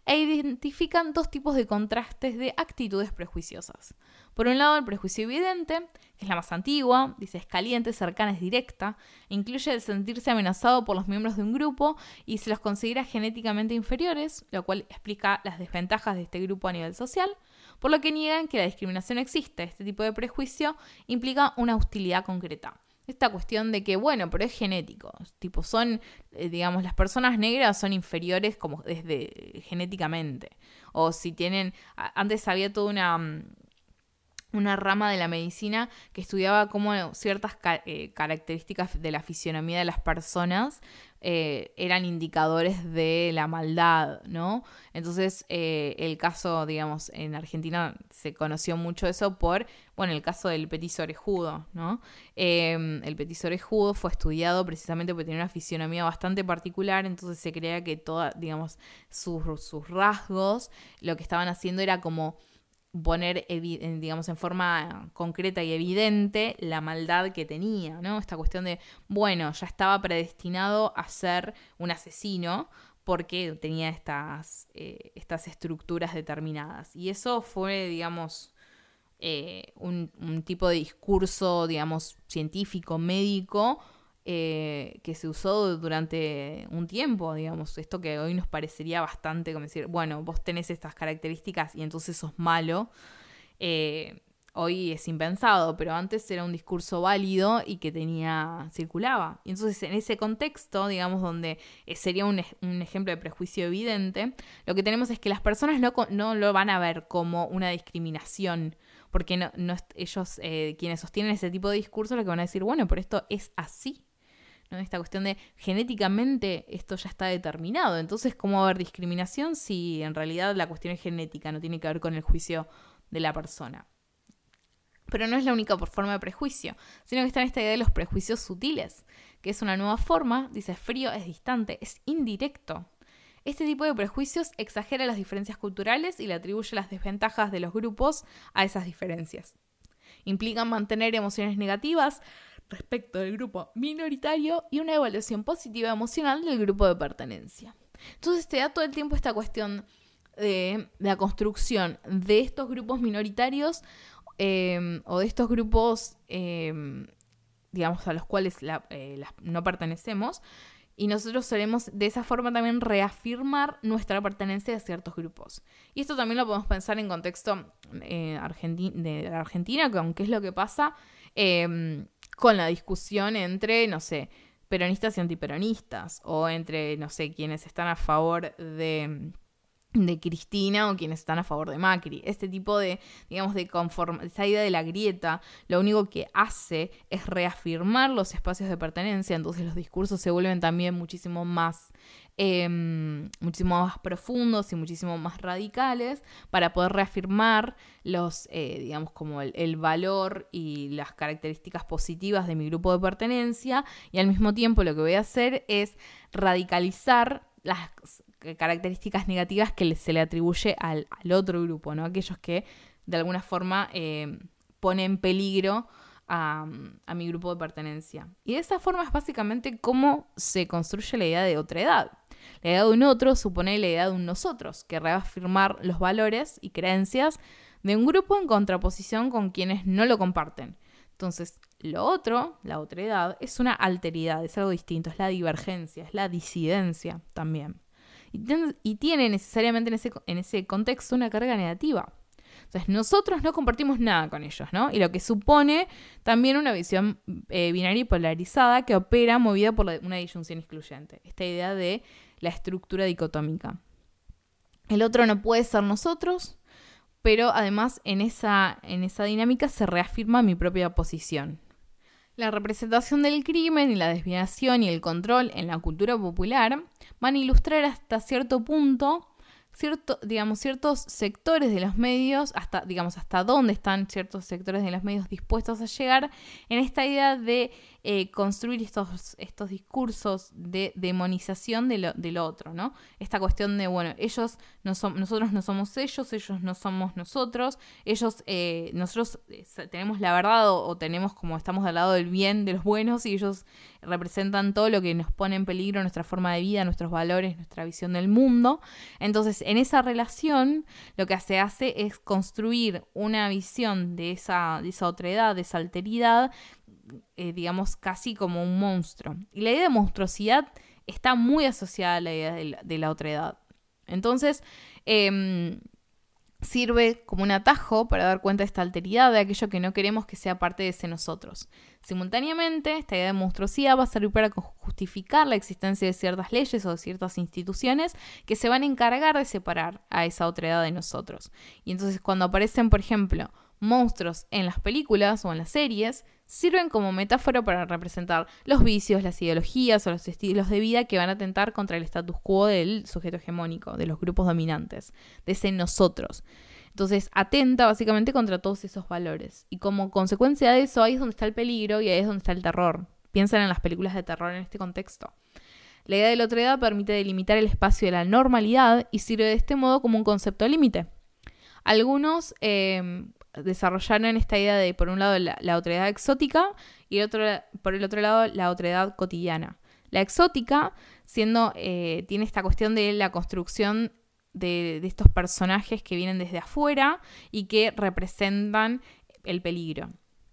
e identifican dos tipos de contrastes de actitudes prejuiciosas. Por un lado, el prejuicio evidente, que es la más antigua, dice es caliente, cercana, es directa, incluye el sentirse amenazado por los miembros de un grupo y se los considera genéticamente inferiores, lo cual explica las desventajas de este grupo a nivel social, por lo que niegan que la discriminación existe. Este tipo de prejuicio implica una hostilidad concreta esta cuestión de que, bueno, pero es genético. Tipo, son, eh, digamos, las personas negras son inferiores como desde genéticamente. O si tienen, antes había toda una, mm, una rama de la medicina que estudiaba cómo ciertas eh, características de la fisionomía de las personas eh, eran indicadores de la maldad, ¿no? Entonces, eh, el caso, digamos, en Argentina se conoció mucho eso por, bueno, el caso del petiso orejudo, ¿no? Em, el petiso orejudo fue estudiado precisamente porque tenía una fisionomía bastante particular, entonces se creía que toda, digamos, sus, sus rasgos, lo que estaban haciendo era como poner, digamos, en forma concreta y evidente la maldad que tenía, ¿no? Esta cuestión de, bueno, ya estaba predestinado a ser un asesino porque tenía estas, eh, estas estructuras determinadas. Y eso fue, digamos, eh, un, un tipo de discurso, digamos, científico, médico, eh, que se usó durante un tiempo, digamos, esto que hoy nos parecería bastante como decir, bueno, vos tenés estas características y entonces sos malo, eh, hoy es impensado, pero antes era un discurso válido y que tenía, circulaba. Y entonces en ese contexto, digamos, donde eh, sería un, ejemplo de prejuicio evidente, lo que tenemos es que las personas no, no lo van a ver como una discriminación porque no, no ellos, quienes sostienen ese tipo de discurso, lo que van a decir, bueno, pero esto es así. Esta cuestión de genéticamente esto ya está determinado. Entonces, ¿cómo va a haber discriminación si en realidad la cuestión es genética, no tiene que ver con el juicio de la persona? Pero no es la única forma de prejuicio, sino que está en esta idea de los prejuicios sutiles, que es una nueva forma, dice frío, es distante, es indirecto. Este tipo de prejuicios exagera las diferencias culturales y le atribuye las desventajas de los grupos a esas diferencias. Implican mantener emociones negativas, respecto del grupo minoritario y una evaluación positiva emocional del grupo de pertenencia. Entonces te da todo el tiempo esta cuestión de, la construcción de estos grupos minoritarios em, o de estos grupos, em, digamos, a los cuales eh, no pertenecemos. Y nosotros solemos de esa forma también reafirmar nuestra pertenencia a ciertos grupos. Y esto también lo podemos pensar en contexto eh, de la Argentina, que aunque es lo que pasa, em, con la discusión entre, no sé, peronistas y antiperonistas, o entre, no sé, quienes están a favor de, Cristina o quienes están a favor de Macri. Este tipo de, digamos, de esa idea de la grieta, lo único que hace es reafirmar los espacios de pertenencia, entonces los discursos se vuelven también muchísimo más Em, muchísimo más profundos y muchísimo más radicales para poder reafirmar los, eh, digamos, como el, valor y las características positivas de mi grupo de pertenencia y al mismo tiempo lo que voy a hacer es radicalizar las características negativas que se le atribuye al, otro grupo, ¿no? Aquellos que de alguna forma eh, ponen en peligro a, mi grupo de pertenencia. Y de esa forma es básicamente cómo se construye la idea de otra edad. La idea de un otro supone la idea de un nosotros, que reafirmar los valores y creencias de un grupo en contraposición con quienes no lo comparten. Entonces, lo otro, la otra edad, es una alteridad, es algo distinto, es la divergencia, es la disidencia también. Y, tiene necesariamente en ese, en ese contexto una carga negativa. Entonces, nosotros no compartimos nada con ellos, ¿no? Y lo que supone también una visión eh, binaria y polarizada que opera movida por una disyunción excluyente. Esta idea de la estructura dicotómica. El otro no puede ser nosotros, pero además en esa, en esa dinámica se reafirma mi propia posición. La representación del crimen y la desviación y el control en la cultura popular van a ilustrar hasta cierto punto cierto, digamos, ciertos sectores de los medios, hasta, digamos, hasta dónde están ciertos sectores de los medios dispuestos a llegar en esta idea de eh, construir estos, estos discursos de demonización de lo, del otro, ¿no? Esta cuestión de, bueno, ellos no son, nosotros no somos ellos, ellos no somos nosotros, ellos, eh, nosotros eh, tenemos la verdad o, tenemos como estamos al lado del bien, de los buenos, y ellos representan todo lo que nos pone en peligro nuestra forma de vida, nuestros valores, nuestra visión del mundo. Entonces, en esa relación, lo que se hace es construir una visión de esa, de esa otredad, de esa alteridad, eh, digamos, casi como un monstruo. Y la idea de monstruosidad está muy asociada a la idea de la, otra edad. Entonces, em, sirve como un atajo para dar cuenta de esta alteridad, de aquello que no queremos que sea parte de ese nosotros. Simultáneamente, esta idea de monstruosidad va a servir para justificar la existencia de ciertas leyes o de ciertas instituciones que se van a encargar de separar a esa otra edad de nosotros. Y entonces cuando aparecen, por ejemplo, monstruos en las películas o en las series, sirven como metáfora para representar los vicios, las ideologías o los estilos de vida que van a atentar contra el status quo del sujeto hegemónico, de los grupos dominantes, de ese nosotros. Entonces, atenta básicamente contra todos esos valores. Y como consecuencia de eso, ahí es donde está el peligro y ahí es donde está el terror. Piensan en las películas de terror en este contexto. La idea de la edad permite delimitar el espacio de la normalidad y sirve de este modo como un concepto límite. Algunos eh, desarrollaron esta idea de, por un lado, la, la otredad exótica y otro, por el otro lado, la otredad cotidiana. La exótica, siendo, eh, tiene esta cuestión de la construcción de, de, estos personajes que vienen desde afuera y que representan el peligro.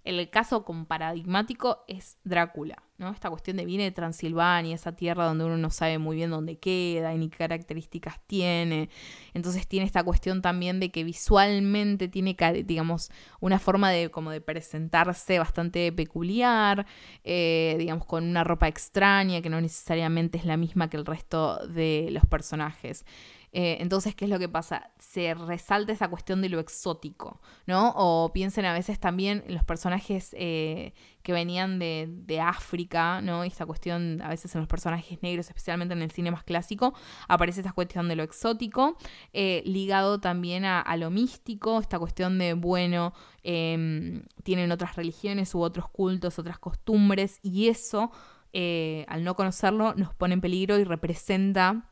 El caso con paradigmático es Drácula. ¿no? Esta cuestión de viene de Transilvania, esa tierra donde uno no sabe muy bien dónde queda y ni qué características tiene. Entonces tiene esta cuestión también de que visualmente tiene, digamos, una forma de como de presentarse bastante peculiar, eh, digamos, con una ropa extraña que no necesariamente es la misma que el resto de los personajes. Eh, entonces, ¿qué es lo que pasa? Se resalta esa cuestión de lo exótico, ¿no? O piensen a veces también en los personajes eh, que venían de, África, ¿no? Y esta cuestión, a veces en los personajes negros, especialmente en el cine más clásico, aparece esta cuestión de lo exótico, eh, ligado también a, lo místico, esta cuestión de, bueno, em, tienen otras religiones u otros cultos, otras costumbres, y eso, al no conocerlo, nos pone en peligro y representa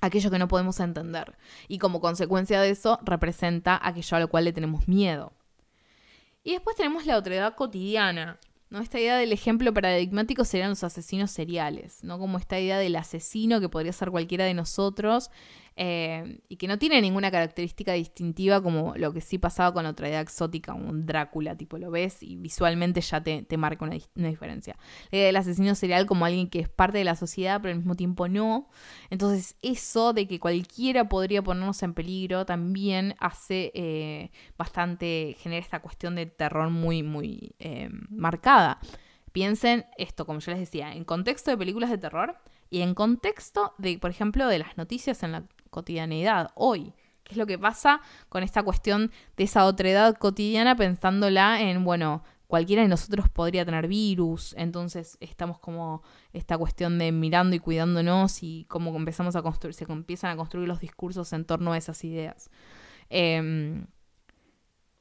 aquello que no podemos entender. Y como consecuencia de eso, representa aquello a lo cual le tenemos miedo. Y después tenemos la otredad cotidiana. ¿no? Esta idea del ejemplo paradigmático serían los asesinos seriales, ¿no? Como esta idea del asesino que podría ser cualquiera de nosotros eh, y que no tiene ninguna característica distintiva como lo que sí pasaba con otra idea exótica, un Drácula, tipo lo ves y visualmente ya te, marca una, diferencia. La idea del asesino serial como alguien que es parte de la sociedad pero al mismo tiempo no. Entonces eso de que cualquiera podría ponernos en peligro también hace eh, bastante, genera esta cuestión de terror muy, muy eh, marcada. Piensen esto, como yo les decía, en contexto de películas de terror y en contexto de, por ejemplo, de las noticias en la cotidianidad, hoy. ¿Qué es lo que pasa con esta cuestión de esa otredad cotidiana pensándola en, bueno, cualquiera de nosotros podría tener virus, entonces estamos como esta cuestión de mirando y cuidándonos y cómo empezamos a construir, se empiezan a construir los discursos en torno a esas ideas. Em,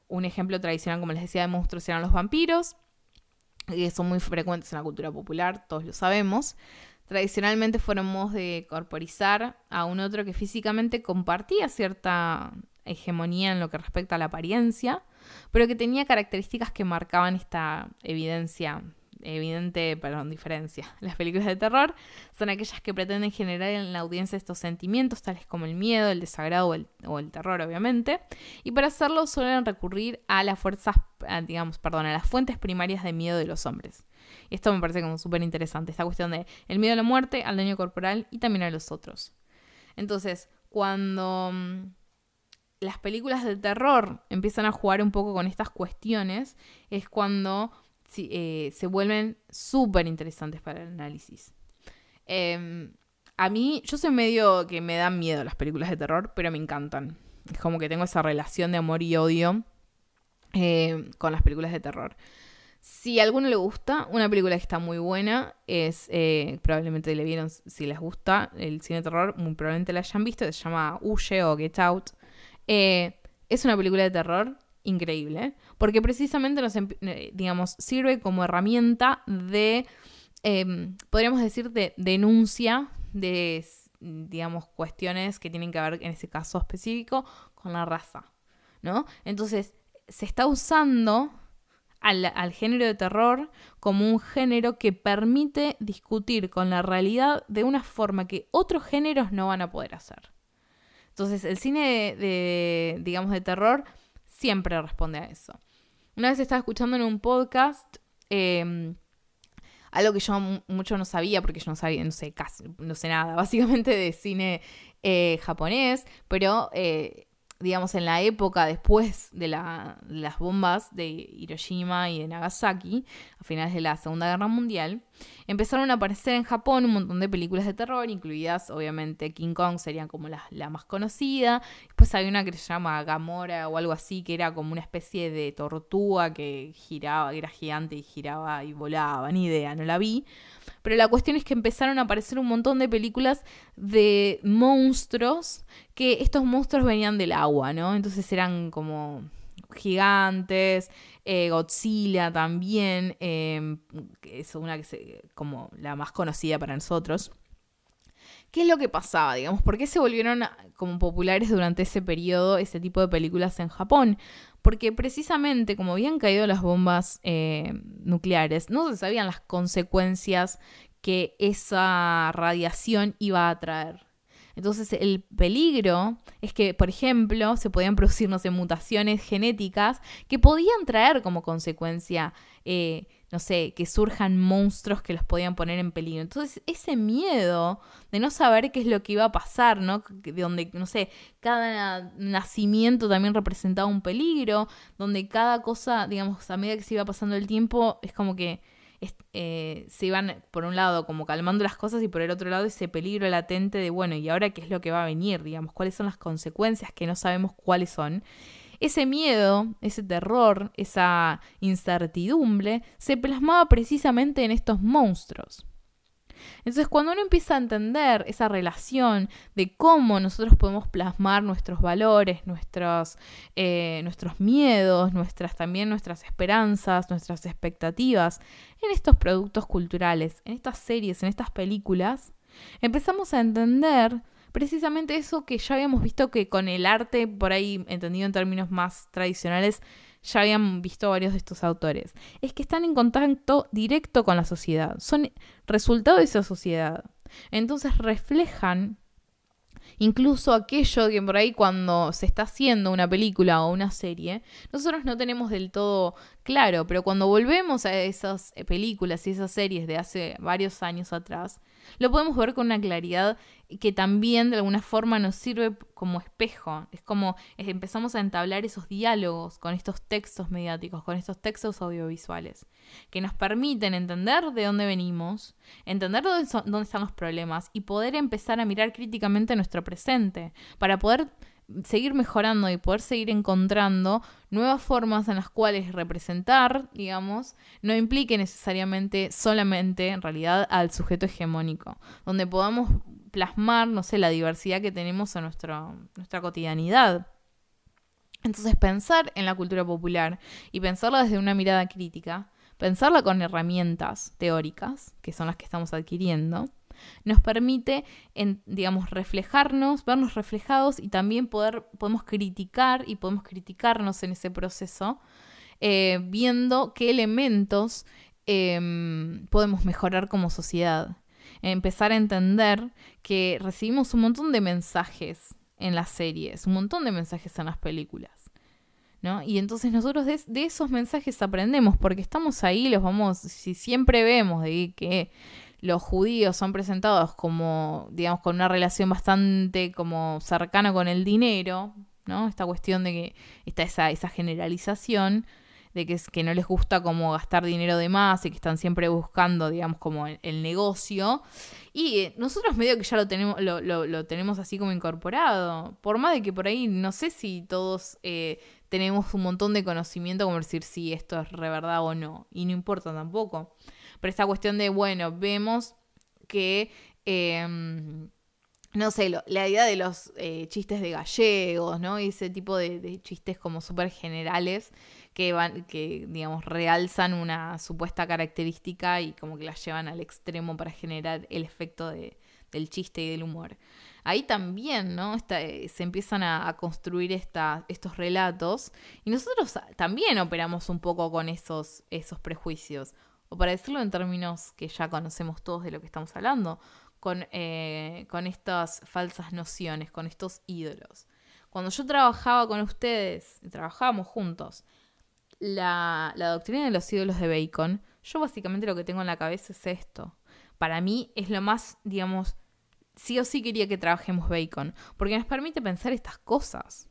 un ejemplo tradicional, como les decía, de monstruos eran los vampiros, que son muy frecuentes en la cultura popular, todos lo sabemos. Tradicionalmente fueron modos de corporizar a un otro que físicamente compartía cierta hegemonía en lo que respecta a la apariencia, pero que tenía características que marcaban esta evidencia, evidente, perdón, diferencia. *laughs* Las películas de terror son aquellas que pretenden generar en la audiencia estos sentimientos, tales como el miedo, el desagrado o el, terror, obviamente, y para hacerlo suelen recurrir a las fuerzas, digamos, perdón, a las fuentes primarias de miedo de los hombres. Esto me parece como súper interesante, esta cuestión de el miedo a la muerte, al daño corporal y también a los otros. Entonces, cuando mm, las películas de terror empiezan a jugar un poco con estas cuestiones, es cuando eh, se vuelven súper interesantes para el análisis. Em, a mí, yo soy medio que me dan miedo las películas de terror, pero me encantan. Es como que tengo esa relación de amor y odio eh, con las películas de terror. Si a alguno le gusta, una película que está muy buena es, eh, probablemente le vieron si les gusta el cine de terror, muy probablemente la hayan visto, se llama Huye o Get Out. Eh, es una película de terror increíble, porque precisamente nos, digamos, sirve como herramienta de, em, podríamos decir, de denuncia de, digamos, cuestiones que tienen que ver, en ese caso específico, con la raza, ¿no? Entonces, se está usando al, género de terror como un género que permite discutir con la realidad de una forma que otros géneros no van a poder hacer. Entonces, el cine de, digamos, de terror siempre responde a eso. Una vez estaba escuchando en un podcast em, algo que yo mucho no sabía, porque yo no sabía, no sé, casi, no sé nada, *laughs* básicamente de cine eh, japonés, pero eh, digamos, en la época después de las bombas de Hiroshima y de Nagasaki, a finales de la Segunda Guerra Mundial, empezaron a aparecer en Japón un montón de películas de terror, incluidas obviamente King Kong sería como la, la más conocida. Después hay una que se llama Gamora o algo así, que era como una especie de tortuga que giraba, era gigante y giraba y volaba, ni idea, no la vi. Pero la cuestión es que empezaron a aparecer un montón de películas de monstruos, que estos monstruos venían del agua, ¿no? Entonces eran como gigantes, eh, Godzilla también, em, que es una que se, como la más conocida para nosotros. ¿Qué es lo que pasaba, digamos? ¿Por qué se volvieron como populares durante ese periodo ese tipo de películas en Japón? Porque precisamente como habían caído las bombas eh, nucleares, no se sabían las consecuencias que esa radiación iba a traer. Entonces el peligro es que, por ejemplo, se podían producir, no sé, mutaciones genéticas que podían traer como consecuencia, eh, no sé, que surjan monstruos que los podían poner en peligro. Entonces ese miedo de no saber qué es lo que iba a pasar, ¿no? De donde, no sé, cada nacimiento también representaba un peligro, donde cada cosa, digamos, a medida que se iba pasando el tiempo, es como que eh, se iban por un lado como calmando las cosas y por el otro lado ese peligro latente de, bueno, ¿y ahora qué es lo que va a venir? Digamos, ¿cuáles son las consecuencias que no sabemos cuáles son? Ese miedo, ese terror, esa incertidumbre se plasmaba precisamente en estos monstruos. Entonces, cuando uno empieza a entender esa relación de cómo nosotros podemos plasmar nuestros valores, nuestros, eh, nuestros miedos, nuestras, también nuestras esperanzas, nuestras expectativas en estos productos culturales, en estas series, en estas películas, empezamos a entender precisamente eso que ya habíamos visto que con el arte, por ahí entendido en términos más tradicionales, ya habían visto varios de estos autores, es que están en contacto directo con la sociedad, son resultado de esa sociedad. Entonces reflejan incluso aquello que por ahí cuando se está haciendo una película o una serie, nosotros no tenemos del todo claro, pero cuando volvemos a esas películas y esas series de hace varios años atrás, lo podemos ver con una claridad que también de alguna forma nos sirve como espejo. Es como empezamos a entablar esos diálogos con estos textos mediáticos, con estos textos audiovisuales, que nos permiten entender de dónde venimos, entender dónde, están los problemas y poder empezar a mirar críticamente nuestro presente, para poder seguir mejorando y poder seguir encontrando nuevas formas en las cuales representar, digamos, no implique necesariamente solamente en realidad al sujeto hegemónico, donde podamos plasmar, no sé, la diversidad que tenemos en nuestro, nuestra cotidianidad. Entonces pensar en la cultura popular y pensarla desde una mirada crítica, pensarla con herramientas teóricas, que son las que estamos adquiriendo, nos permite, digamos, reflejarnos, vernos reflejados y también poder, podemos criticar y podemos criticarnos en ese proceso, eh, viendo qué elementos em, podemos mejorar como sociedad. Empezar a entender que recibimos un montón de mensajes en las series, un montón de mensajes en las películas. ¿No? Y entonces nosotros de, de, esos mensajes aprendemos, porque estamos ahí, los vamos, si siempre vemos de que los judíos son presentados como, digamos, con una relación bastante como cercana con el dinero, ¿no? Esta cuestión de que está esa, esa generalización de que, es, que no les gusta como gastar dinero de más y que están siempre buscando, digamos, como el, negocio. Y eh, nosotros medio que ya lo tenemos, lo, lo, tenemos así como incorporado. Por más de que por ahí no sé si todos eh, tenemos un montón de conocimiento como decir si esto es re verdad o no. Y no importa tampoco. Pero esta cuestión de, bueno, vemos que... Em, no sé, la idea de los eh, chistes de gallegos, ¿no? Y ese tipo de, chistes como súper generales que van, que digamos, realzan una supuesta característica y como que la llevan al extremo para generar el efecto de, del chiste y del humor. Ahí también, ¿no? Eh, se empiezan a, construir estos relatos y nosotros también operamos un poco con esos, esos prejuicios. O para decirlo en términos que ya conocemos todos de lo que estamos hablando, con, eh, con estas falsas nociones, con estos ídolos. Cuando yo trabajaba con ustedes, trabajábamos juntos, la, doctrina de los ídolos de Bacon, yo básicamente lo que tengo en la cabeza es esto. Para mí es lo más, digamos, sí o sí quería que trabajemos Bacon, porque nos permite pensar estas cosas.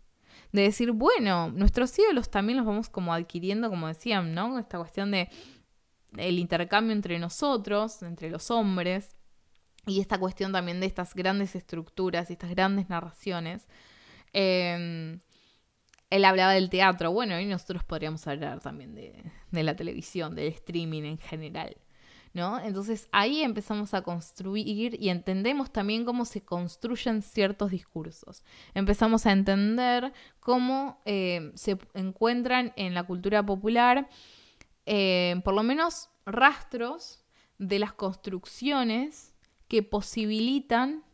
De decir, bueno, nuestros ídolos también los vamos como adquiriendo, como decían, ¿no? Esta cuestión de el intercambio entre nosotros, entre los hombres, y esta cuestión también de estas grandes estructuras y estas grandes narraciones. Eh, él hablaba del teatro, bueno, y nosotros podríamos hablar también de, la televisión, del streaming en general. ¿No? Entonces ahí empezamos a construir y entendemos también cómo se construyen ciertos discursos. Empezamos a entender cómo eh, se encuentran en la cultura popular, eh, por lo menos, rastros de las construcciones que posibilitan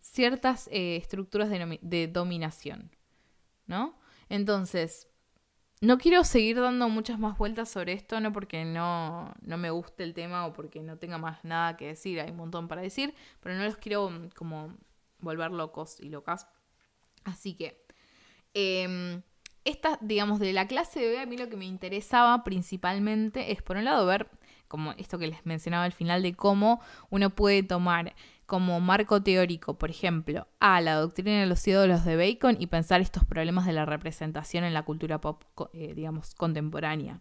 ciertas eh, estructuras de, dominación. ¿no? Entonces, no quiero seguir dando muchas más vueltas sobre esto, no porque no, no me guste el tema o porque no tenga más nada que decir, hay un montón para decir, pero no los quiero mm, como volver locos y locas. Así que, eh, esta, digamos, de la clase B, a mí lo que me interesaba principalmente es, por un lado, ver como esto que les mencionaba al final de cómo uno puede tomar como marco teórico, por ejemplo, a la doctrina de los ídolos de Bacon y pensar estos problemas de la representación en la cultura pop, eh, digamos, contemporánea.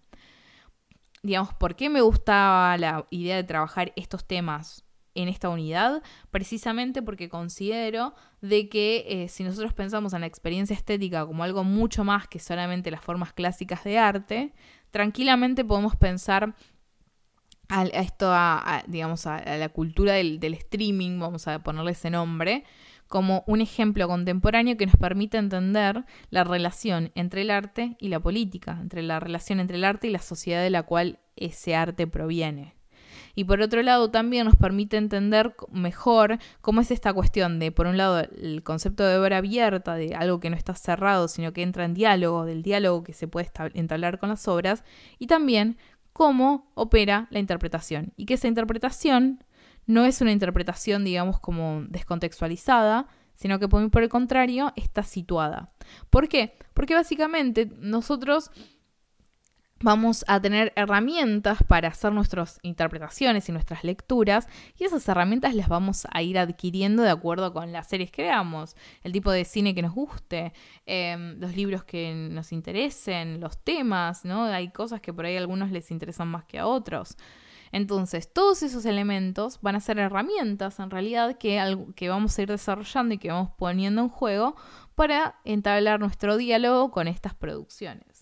Digamos, ¿por qué me gustaba la idea de trabajar estos temas en esta unidad? Precisamente porque considero de que eh, si nosotros pensamos en la experiencia estética como algo mucho más que solamente las formas clásicas de arte, tranquilamente podemos pensar a, esto, a, digamos, a, la cultura del, streaming, vamos a ponerle ese nombre, como un ejemplo contemporáneo que nos permite entender la relación entre el arte y la política, entre la relación entre el arte y la sociedad de la cual ese arte proviene. Y por otro lado también nos permite entender mejor cómo es esta cuestión de, por un lado, el concepto de obra abierta, de algo que no está cerrado, sino que entra en diálogo, del diálogo que se puede entablar con las obras, y también cómo opera la interpretación y que esa interpretación no es una interpretación, digamos, como descontextualizada, sino que por el contrario está situada. ¿Por qué? Porque básicamente nosotros vamos a tener herramientas para hacer nuestras interpretaciones y nuestras lecturas y esas herramientas las vamos a ir adquiriendo de acuerdo con las series que veamos, el tipo de cine que nos guste, em, los libros que nos interesen, los temas, ¿no? Hay cosas que por ahí a algunos les interesan más que a otros. Entonces, todos esos elementos van a ser herramientas en realidad que, que vamos a ir desarrollando y que vamos poniendo en juego para entablar nuestro diálogo con estas producciones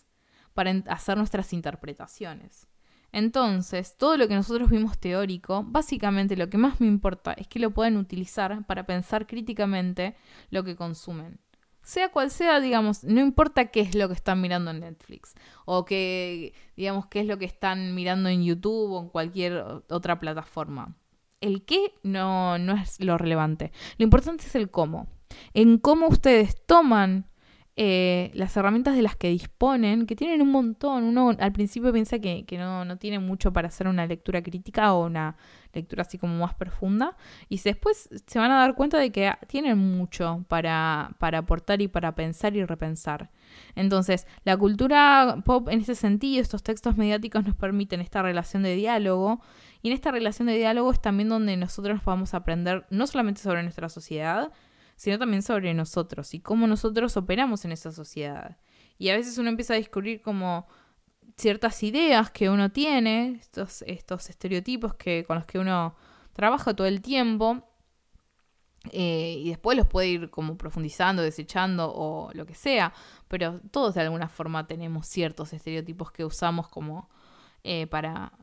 para hacer nuestras interpretaciones. Entonces, todo lo que nosotros vimos teórico, básicamente lo que más me importa es que lo puedan utilizar para pensar críticamente lo que consumen. Sea cual sea, digamos, no importa qué es lo que están mirando en Netflix o que, digamos, qué es lo que están mirando en YouTube o en cualquier otra plataforma. El qué no, no es lo relevante. Lo importante es el cómo. En cómo ustedes toman eh, las herramientas de las que disponen, que tienen un montón. Uno al principio piensa que, no, no, tiene mucho para hacer una lectura crítica o una lectura así como más profunda. Y después se van a dar cuenta de que tienen mucho para, para aportar y para pensar y repensar. Entonces, la cultura pop en ese sentido, estos textos mediáticos nos permiten esta relación de diálogo. Y en esta relación de diálogo es también donde nosotros vamos a aprender no solamente sobre nuestra sociedad, sino también sobre nosotros y cómo nosotros operamos en esa sociedad. Y a veces uno empieza a descubrir como ciertas ideas que uno tiene, estos, estos estereotipos que, con los que uno trabaja todo el tiempo, eh, y después los puede ir como profundizando, desechando o lo que sea, pero todos de alguna forma tenemos ciertos estereotipos que usamos como eh, para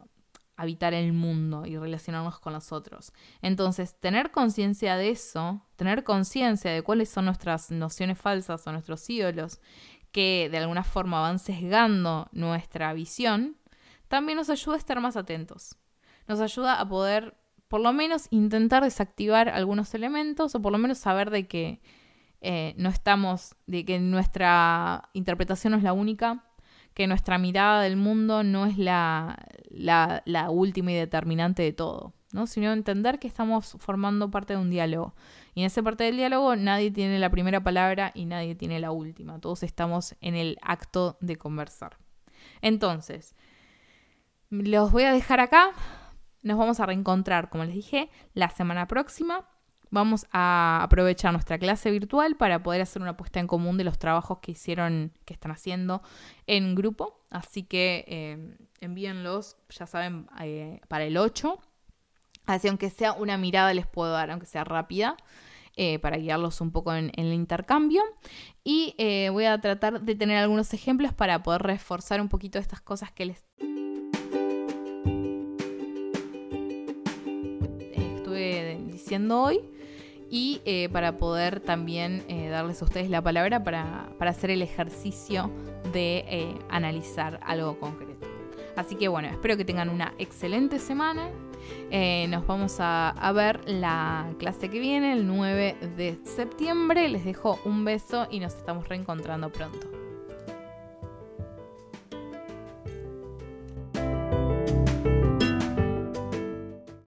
habitar el mundo y relacionarnos con los otros. Entonces, tener conciencia de eso, tener conciencia de cuáles son nuestras nociones falsas o nuestros ídolos que de alguna forma van sesgando nuestra visión, también nos ayuda a estar más atentos. Nos ayuda a poder, por lo menos, intentar desactivar algunos elementos o por lo menos saber de que eh, no estamos, de que nuestra interpretación no es la única, que nuestra mirada del mundo no es la, la, la última y determinante de todo. ¿no? sino entender que estamos formando parte de un diálogo. Y en esa parte del diálogo nadie tiene la primera palabra y nadie tiene la última. Todos estamos en el acto de conversar. Entonces, los voy a dejar acá. Nos vamos a reencontrar, como les dije, la semana próxima. Vamos a aprovechar nuestra clase virtual para poder hacer una puesta en común de los trabajos que hicieron, que están haciendo en grupo. Así que eh, envíenlos, ya saben, eh, para el 8 Así, aunque sea una mirada, les puedo dar, aunque sea rápida, eh, para guiarlos un poco en, el intercambio. Y eh, voy a tratar de tener algunos ejemplos para poder reforzar un poquito estas cosas que les estuve diciendo hoy. Y eh, para poder también darles a ustedes la palabra para, para hacer el ejercicio de analizar algo concreto. Así que bueno, espero que tengan una excelente semana eh, nos vamos a, ver la clase que viene, el 9 de septiembre. Les dejo un beso y nos estamos reencontrando pronto.